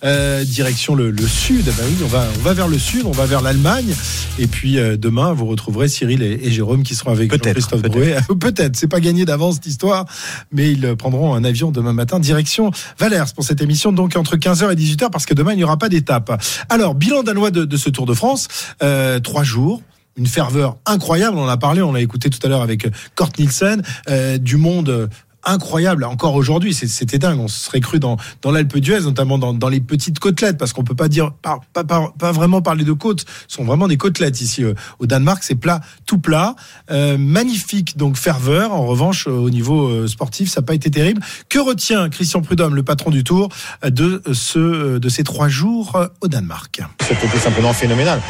euh, direction le, le sud. Bah oui, on va, on va vers le sud, on va vers l'Allemagne. Et puis euh, demain, vous retrouverez Cyril et, et Jérôme qui seront avec Peut-être, Christophe peut-être. Drouet. peut-être, c'est pas gagné d'avance cette histoire, mais ils prendront un avion demain matin direction Valers pour cette émission, donc entre 15h et 18h, parce que demain il n'y aura pas d'étape. Alors, bilan danois de, de ce Tour de France, euh, trois jours une ferveur incroyable. On en a parlé, on l'a écouté tout à l'heure avec Kort Nielsen, euh, du monde. Incroyable encore aujourd'hui. C'était dingue. On se serait cru dans dans l'Alpe d'Huez notamment dans, dans les petites côtelettes parce qu'on peut pas dire pas, pas, pas, vraiment parler de côtes. Ce sont vraiment des côtelettes ici euh, au Danemark. C'est plat tout plat. Euh, magnifique donc ferveur. En revanche euh, au niveau euh, sportif ça n'a pas été terrible. Que retient Christian Prudhomme le patron du Tour euh, de euh, ce de ces trois jours au Danemark? C'était tout simplement phénoménal.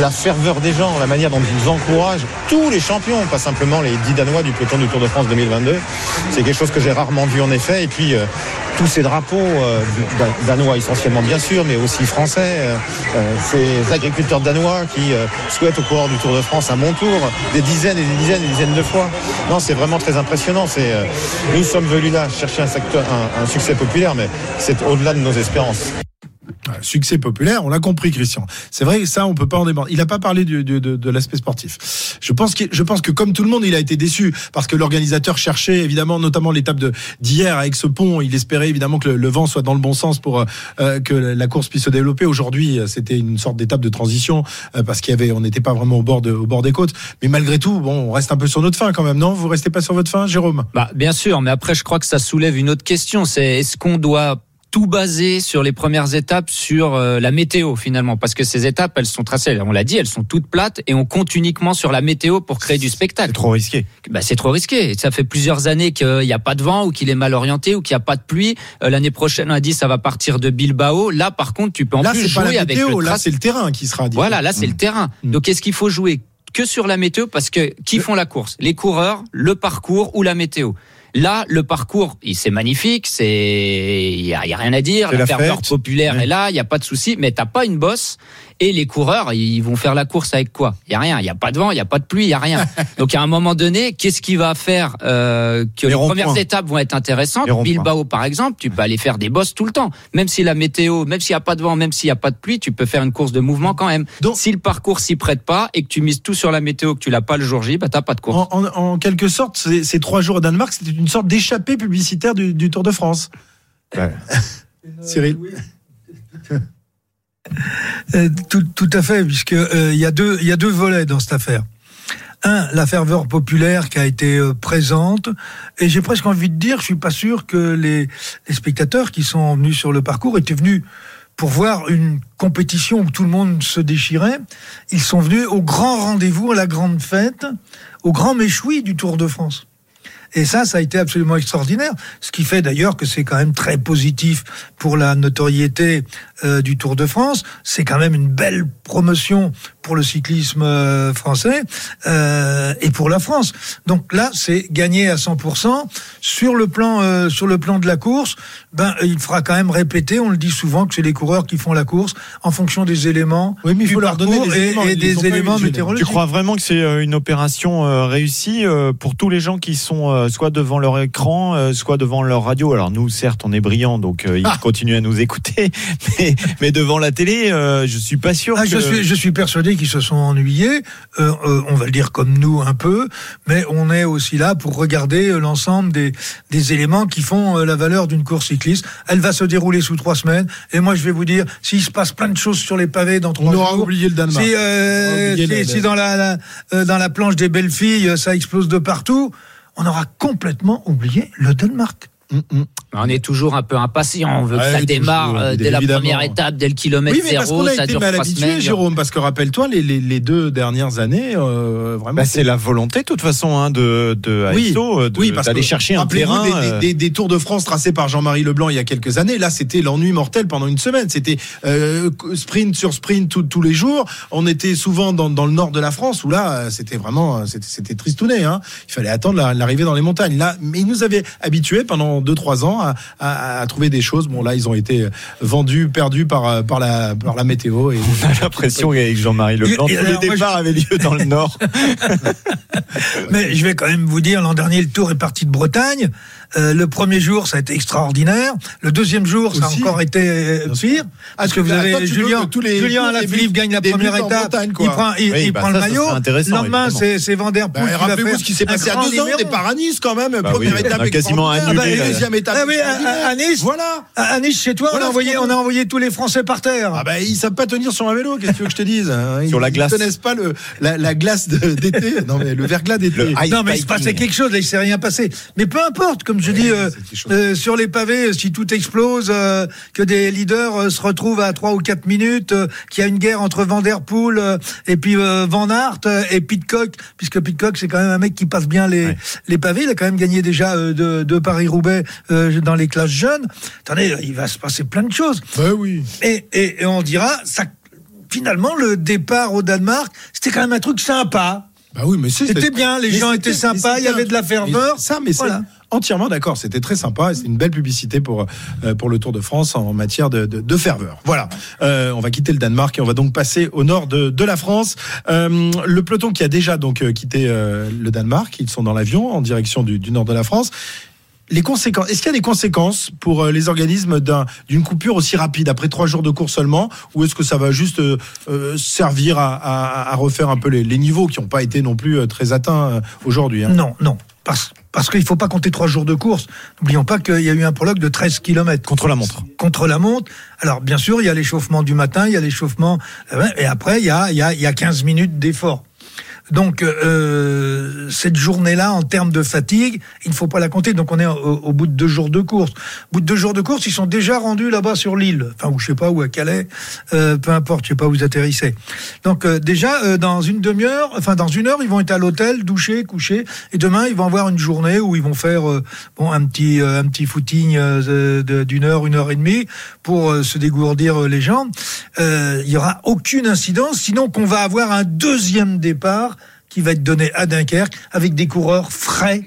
La ferveur des gens, la manière dont ils encouragent tous les champions, pas simplement les 10 Danois du peloton du Tour de France 2022, c'est quelque chose que j'ai rarement vu en effet. Et puis euh, tous ces drapeaux euh, dan- danois essentiellement bien sûr, mais aussi français, euh, euh, ces agriculteurs danois qui euh, souhaitent au coureur du Tour de France à mon tour des dizaines et des dizaines et des dizaines de fois. Non, c'est vraiment très impressionnant. C'est, nous sommes venus là chercher un, secteur, un, un succès populaire, mais c'est au-delà de nos espérances. Ouais, Succès populaire, on l'a compris, Christian. C'est vrai ça, on peut pas en débattre. Il n'a pas parlé de, l'aspect sportif. Je pense, que, je pense que comme tout le monde, il a été déçu parce que l'organisateur cherchait évidemment, notamment l'étape d'hier avec ce pont. Il espérait évidemment que le, vent soit dans le bon sens pour euh, que la course puisse se développer. Aujourd'hui, euh, c'était une sorte d'étape de transition euh, parce qu'il n'était pas vraiment au bord de, au bord des côtes. Mais malgré tout, bon, on reste un peu sur notre fin quand même, non? Vous restez pas sur votre fin, Jérôme? Bah, bien sûr, mais après, je crois que ça soulève une autre question. C'est est-ce qu'on doit tout baser sur les premières étapes sur euh, la météo finalement parce que ces étapes elles sont tracées on l'a dit elles sont toutes plates et on compte uniquement sur la météo pour créer du spectacle C'est trop risqué. bah, c'est trop risqué. Ça fait plusieurs années qu'il n'y a pas de vent ou qu'il est mal orienté ou qu'il n'y a pas de pluie. Euh, L'année prochaine, on a dit ça va partir de Bilbao. Là, par contre, tu peux en Là, plus c'est pas jouer la avec météo, le là, c'est le terrain qui sera. dit. Voilà, là c'est le terrain. Donc est-ce qu'il faut jouer que sur la météo? Parce que qui font la course? Les coureurs, le parcours ou la météo Là, le parcours, c'est magnifique, c'est il y a, il y a rien à dire. La la ferveur populaire est là, il y a pas de souci, mais t'as pas une bosse. Et les coureurs, ils vont faire la course avec quoi? Il y a rien, il y a pas de vent, il y a pas de pluie, il y a rien. Donc à un moment donné, qu'est-ce qui va faire euh, que les, premières étapes vont être intéressantes? Bilbao par exemple, tu peux aller faire des bosses tout le temps, même si la météo, même s'il y a pas de vent, même s'il y a pas de pluie, tu peux faire une course de mouvement quand même. Donc- si le parcours s'y prête pas et que tu mises tout sur la météo, que tu l'as pas le jour J, bah t'as pas de course. En, en- en quelque sorte, ces, ces trois jours au Danemark, c'était une sorte d'échappée publicitaire du, du Tour de France. Ouais. Cyril Euh, tout, tout à fait, puisque euh, il y a deux y a deux volets dans cette affaire. Un, la ferveur populaire qui a été euh, présente, et j'ai presque envie de dire, je suis pas sûr que les, les spectateurs qui sont venus sur le parcours étaient venus pour voir une compétition où tout le monde se déchirait. Ils sont venus au grand rendez-vous, à la grande fête, au grand méchoui du Tour de France. Et ça, ça a été absolument extraordinaire. Ce qui fait d'ailleurs que c'est quand même très positif pour la notoriété euh, du Tour de France. C'est quand même une belle promotion pour le cyclisme euh, français euh, et pour la France. Donc là, c'est gagné à 100%. Sur le plan, euh, sur le plan de la course, ben il faudra quand même répéter. On le dit souvent que c'est les coureurs qui font la course en fonction des éléments. Oui, mais il faut leur donner des et- éléments. et, des météorologiques. Tu crois vraiment que c'est une opération euh, réussie pour tous les gens qui sont soit devant leur écran, soit devant leur radio? Alors nous, certes, on est brillants, donc ils Ah. continuent à nous écouter, mais, mais devant la télé, je suis pas sûr Ah, que... je, suis, je suis persuadé qu'ils se sont ennuyés, euh, euh, on va le dire comme nous un peu, mais on est aussi là pour regarder euh, l'ensemble des, des éléments qui font la valeur d'une course cycliste. Elle va se dérouler sous trois semaines, et moi je vais vous dire, s'il se passe plein de choses sur les pavés dans trois On aura jours, oublié le Danemark. si, euh, si- si dans, la, la- dans la planche des belles filles, ça explose de partout, on aura complètement oublié le Danemark. On est toujours un peu impatient. On veut Ouais, que ça toujours, démarre euh, dès la première étape, dès le kilomètre Oui, mais parce zéro. qu'on a Ça été dure mal trois habitué, semaines. Jérôme, parce que rappelle-toi, les, les, les deux dernières années, euh, vraiment. Bah, c'est la volonté, de toute façon, hein, de, de Oui, oui, parce d'aller que, chercher un terrain. Des, des- euh, des- des tours de France tracés par Jean-Marie Leblanc il y a quelques années. Là, c'était l'ennui mortel pendant une semaine. C'était euh, sprint sur sprint tout- tous les jours. On était souvent dans, dans le nord de la France où là, euh, c'était vraiment, euh, c'était, c'était tristouné. Hein. Il fallait attendre la- l'arrivée dans les montagnes. Là, mais ils nous avaient habitués pendant 2-3 ans à, à- à trouver des choses. Bon, là, ils ont été vendus, perdus par, euh, par, la, par la météo. Et, On a l'impression qu'avec Jean-Marie Leblanc, Et- et tous les avaient lieu dans le Nord. Mais je vais quand même vous dire, l'an dernier, le tour est parti de Bretagne. Euh, le premier jour, ça a été extraordinaire. Le deuxième jour, ça a encore été euh, pire. Parce que vous avez toi, Julien, que tous les Julien Alaphilippe gagne la première étape. Quoi. il prend, il, Oui, il bah prend ça, le maillot. Le lendemain, c'est c'est Van Der Poel va Rappelez-vous ce qui s'est passé à deux ans, à Nice quand même. Bah première oui, étape on a quasiment annulé Ah bah, la- deuxième étape. Ah oui, à- Nice. Voilà. À Nice, chez toi, Voilà on, a envoyé, on a envoyé tous les Français par terre. Ah bah ils savent pas tenir sur un vélo, qu'est-ce que tu veux que je te dise hein Ils- Sur la glace. Ils connaissent pas le la, la glace d'été, non mais le verglas d'été. Non, mais il se passait quelque chose, là, il s'est rien passé. Mais peu importe, comme je dis, euh, euh, sur les pavés, si tout explose, euh, que des leaders se retrouvent à 3 ou 4 minutes, qu'il y a une guerre entre Van Der Poel et puis Van Aert et Pitcock, puisque Pitcock, c'est quand même un mec qui passe bien les, Ouais. les pavés. Il a quand même gagné déjà de, de Paris-Roubaix dans les classes jeunes. Attendez, il va se passer plein de choses. Bah oui. Et, et, et on dira, ça, finalement, le départ au Danemark, c'était quand même un truc sympa. Bah oui, mais C'était bien, les mais gens étaient sympas, il y avait de la ferveur. mais Ça, mais Voilà. c'est entièrement d'accord. C'était très sympa. C'est une belle publicité pour euh, pour le Tour de France en matière de, de, ferveur. Voilà. Euh, on va quitter le Danemark et on va donc passer au nord de, de la France. Euh, le peloton qui a déjà donc quitté le Danemark, ils sont dans l'avion en direction du, nord de la France. Les conséquences. Est-ce qu'il y a des conséquences pour les organismes d'un- d'une coupure aussi rapide après trois jours de course seulement, ou est-ce que ça va juste servir à, à- refaire un peu les, les niveaux qui n'ont pas été non plus très atteints aujourd'hui hein? Non, non. Parce, parce qu'il ne faut pas compter trois jours de course. N'oublions pas qu'il y a eu un prologue de 13 km. Contre la montre. Contre la montre. Alors, bien sûr, il y a l'échauffement du matin, il y a l'échauffement. euh, Et après, il y a, il y a, il y a 15 minutes d'effort. Donc, euh, cette journée-là, en termes de fatigue, il ne faut pas la compter. Donc, on est au, bout de deux jours de course. Au bout de deux jours de course, ils sont déjà rendus là-bas sur l'île. Enfin, ou je sais pas, où à Calais. Euh, peu importe, je sais pas où vous atterrissez. Donc, euh, déjà, euh, dans une demi-heure, enfin, dans une heure, ils vont être à l'hôtel, doucher, coucher. Et demain, ils vont avoir une journée où ils vont faire, euh, bon, un petit, euh, un petit footing euh, d'une heure, une heure et demie pour euh, se dégourdir euh, les jambes. Euh, Il y aura aucune incidence, sinon qu'on va avoir un deuxième départ qui va être donné à Dunkerque avec des coureurs frais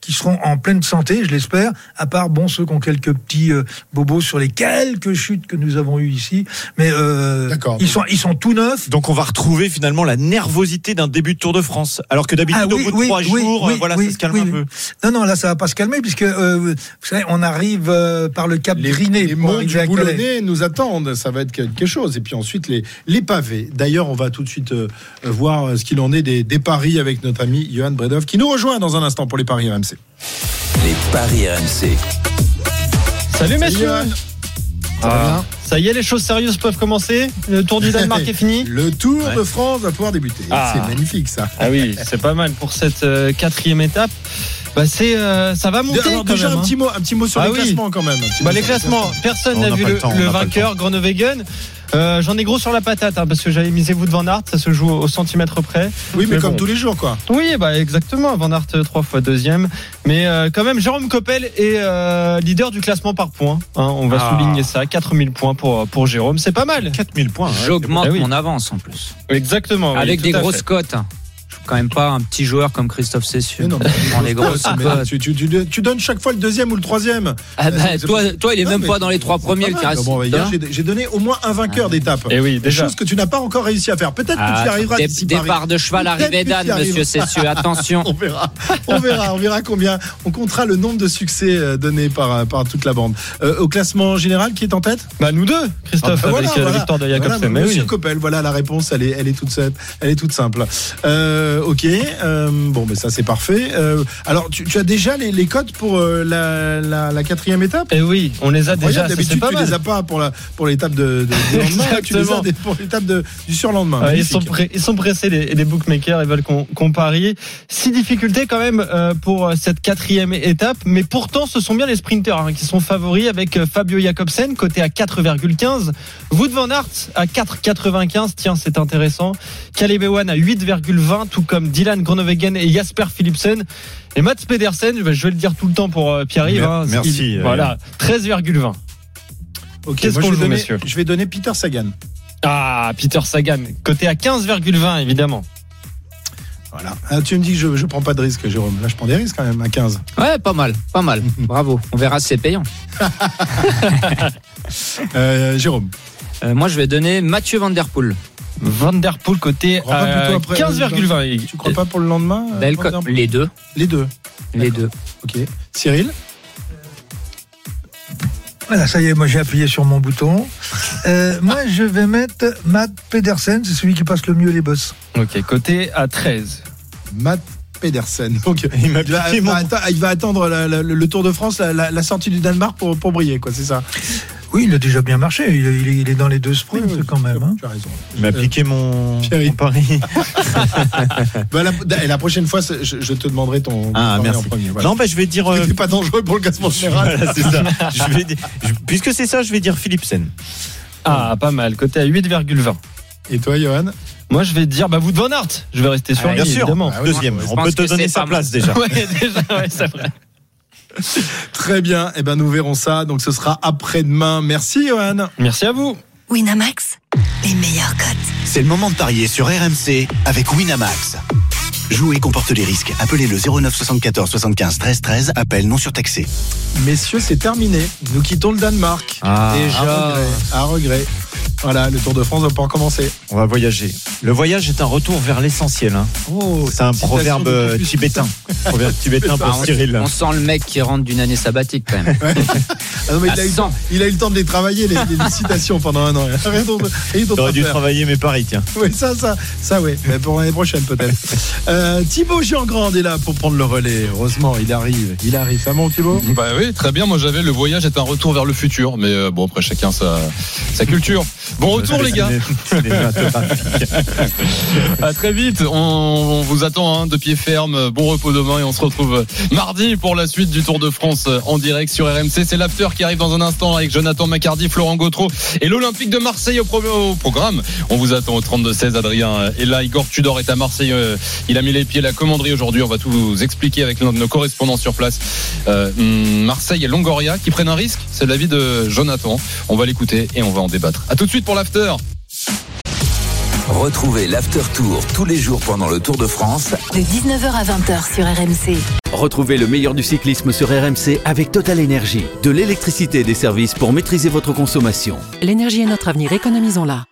qui seront en pleine santé, je l'espère, à part bon ceux qui ont quelques petits euh, bobos sur les quelques chutes que nous avons eues ici, mais euh, ils sont ils sont tout neufs. Donc on va retrouver finalement la nervosité d'un début de Tour de France. Alors que d'habitude, Ah oui, au bout de oui, trois oui, jours, oui, euh, voilà, oui, ça se calme oui, un oui. peu. Non, non, là, ça va pas se calmer puisque euh, vous savez, on arrive euh, par le Cap Griné les monts du. Boulonnais nous attendent, ça va être quelque chose. Et puis ensuite les, les pavés. D'ailleurs, on va tout de suite euh, voir ce qu'il en est des, des paris avec notre ami Johan Bredov qui nous rejoint dans un instant pour les paris RMC. Les paris RMC. Salut messieurs. Ah. Ça y est, les choses sérieuses peuvent commencer. Le Tour du Danemark est fini. Le Tour Ouais. de France va pouvoir débuter. Ah. C'est magnifique ça. Ah oui, c'est pas mal pour cette euh, quatrième étape. Bah c'est, euh, ça va monter Alors, quand déjà même. un hein. petit mot, un petit mot sur Ah les oui. classements quand même. Bah les classements, personne On n'a vu le vainqueur, Groenewegen. Euh, J'en ai gros sur la patate hein, parce que j'avais misé Wout van Aert, ça se joue au centimètre près. Oui, mais, Mais comme bon. tous les jours quoi. Oui, bah exactement. Van Aert euh, trois fois deuxième, mais euh, quand même Jérôme Coppel est euh, leader du classement par points. hein, on va Ah. souligner ça, 4000 points pour pour Jérôme, c'est pas mal. 4000 points. ouais, J'augmente mon avance en plus. Exactement. oui, Avec des grosses cotes. Hein. Quand même pas un petit joueur comme Christophe Cessieux. Non, Dans les grosses tu, tu- tu- tu donnes chaque fois le deuxième ou le troisième. Ah bah, C'est- toi, toi, il est Non, même pas dans les trois premiers. Bon, bah, hier, j'ai- donné au moins un vainqueur d'étape. Et oui, déjà. Chose que tu n'as pas encore réussi à faire. Peut-être que Ah, tu y arriveras dé- Paris. départ de cheval, arrivée d'âne, monsieur. Cessieux. Attention. On verra, on verra, on verra combien. On comptera le nombre de succès euh, donnés par, euh, par toute la bande. Euh, au classement général, qui est en tête? Bah nous deux, Christophe, Ah, bah, avec voilà, euh, la voilà. victoire de Voilà, Jacobsen. Monsieur. Coppel, voilà la réponse, elle est, elle est toute simple. Elle est toute simple. Euh, ok, euh, bon, mais ça c'est parfait. Euh, alors, tu, tu as déjà les, les codes pour euh, la, la, la quatrième étape? Et oui, on les a déjà. D'habitude, tu mal. les as pas pour la pour l'étape de, lendemain. tu les as pour l'étape du surlendemain. Ouais, ils, sont prêts- ils sont pressés, les, les bookmakers, ils veulent qu'on parie. Six difficultés quand même euh, pour euh, cette quatrième étape, mais pourtant ce sont bien les sprinters hein, qui sont favoris avec euh, Fabio Jacobsen, côté à 4,15. Wout van Aert à 4,95, tiens c'est intéressant. Caleb Ewan à 8,20, tout comme Dylan Groenewegen et Jasper Philipsen. Et Mats Pedersen, je vais je vais le dire tout le temps pour euh, Pierre-Yves. Hein, merci, il- euh, voilà, 13,20. Ok, Qu'est-ce moi, qu'on je vais joue, donner- messieurs Je vais donner Peter Sagan. Ah, Peter Sagan, côté à 15,20 évidemment. Voilà. Ah, tu me dis que je, je prends pas de risque, Jérôme. Là, je prends des risques quand même à 15. Ouais, pas mal, pas mal. Bravo. On verra si c'est payant. Euh, Jérôme. Euh, moi, je vais donner Mathieu Van Der Poel. Van Der Poel côté après- 15,20. Tu crois pas pour le lendemain euh, Les deux. Les deux. Les deux. Ok. Cyril Voilà, ça y est, moi j'ai appuyé sur mon bouton. Euh, moi, je vais mettre Matt Pedersen, c'est celui qui passe le mieux les bosses. Ok, côté à 13. Matt Pedersen. Donc, Il va, piqué il mon- va atta- il va attendre la- la- le Tour de France, la, la- la sortie du Danemark pour, pour briller, quoi, c'est ça Oui, il a déjà bien marché. Il, est- il est, il est dans les deux sprints Oui, oui, quand même. hein. Tu as raison. Il m'a piqué mon, mon pari. Bah, la, et la prochaine fois, je, je te demanderai ton Ah, ton merci. en premier. Voilà. Non, bah, je vais dire. euh, C'est pas dangereux pour le classement général. voilà, c'est ça. Je vais dire- je- puisque c'est ça, je vais dire Philipsen. Ah, pas mal. Côté à 8,20. Et toi, Johan? Moi, je vais dire bah, Wout van Aert. Je vais rester sur Ah, lui, Bien sûr. évidemment. Ah oui, Deuxième. On peut te donner sa place déjà. Ouais, déjà, ouais, c'est vrai. Très bien. Eh ben, nous verrons ça. Donc, ce sera après-demain. Merci, Johan. Merci à vous. Winamax, les meilleurs cotes. C'est le moment de parier sur RMC avec Winamax. Jouer comporte les risques. Appelez le 09 74 75 13 13. Appel non surtaxé. Messieurs, c'est terminé. Nous quittons le Danemark. Ah. Déjà. À regret. À regret. Voilà, le Tour de France va pouvoir commencer. On va voyager. Le voyage est un retour vers l'essentiel. hein. Oh, C'est un proverbe tibétain. Proverbe tibétain pour on, Cyril. on sent le mec qui rentre d'une année sabbatique quand même. Ah non, mais il, a eu, le temps- il a eu le temps de les travailler, les, les citations pendant un an. À dû travailler mes paris, tiens. Oui, ça, ça, ça, oui. Mais pour l'année prochaine, peut-être. Euh, Thibaut Giangrande est là pour prendre le relais. Heureusement, il arrive. Il arrive. Ça monte, Thibaut? Bah oui, très bien. Moi, j'avais le voyage est un retour vers le futur. Mais euh, bon, après, chacun sa, sa culture. Bon retour, les gars. À très vite. On, on vous attend hein, de pied ferme. Bon repos demain et on se retrouve mardi pour la suite du Tour de France en direct sur RMC. C'est l'after qui arrive dans un instant avec Jonathan Macardy, Florent Gautreau et l'Olympique de Marseille au, pro- au programme. On vous attend au 32-16. Adrien est là. Igor Tudor est à Marseille. Euh, Il a mis les pieds à la commanderie aujourd'hui. On va tout vous expliquer avec nos, nos correspondants sur place. Euh, hum, Marseille et Longoria qui prennent un risque. C'est l'avis de Jonathan. On va l'écouter et on va en débattre. À tout de suite pour l'after. Retrouvez l'After Tour tous les jours pendant le Tour de France De 19h à 20h sur RMC. Retrouvez le meilleur du cyclisme sur RMC avec Total Énergie. De l'électricité et des services pour maîtriser votre consommation. L'énergie est notre avenir, économisons-la.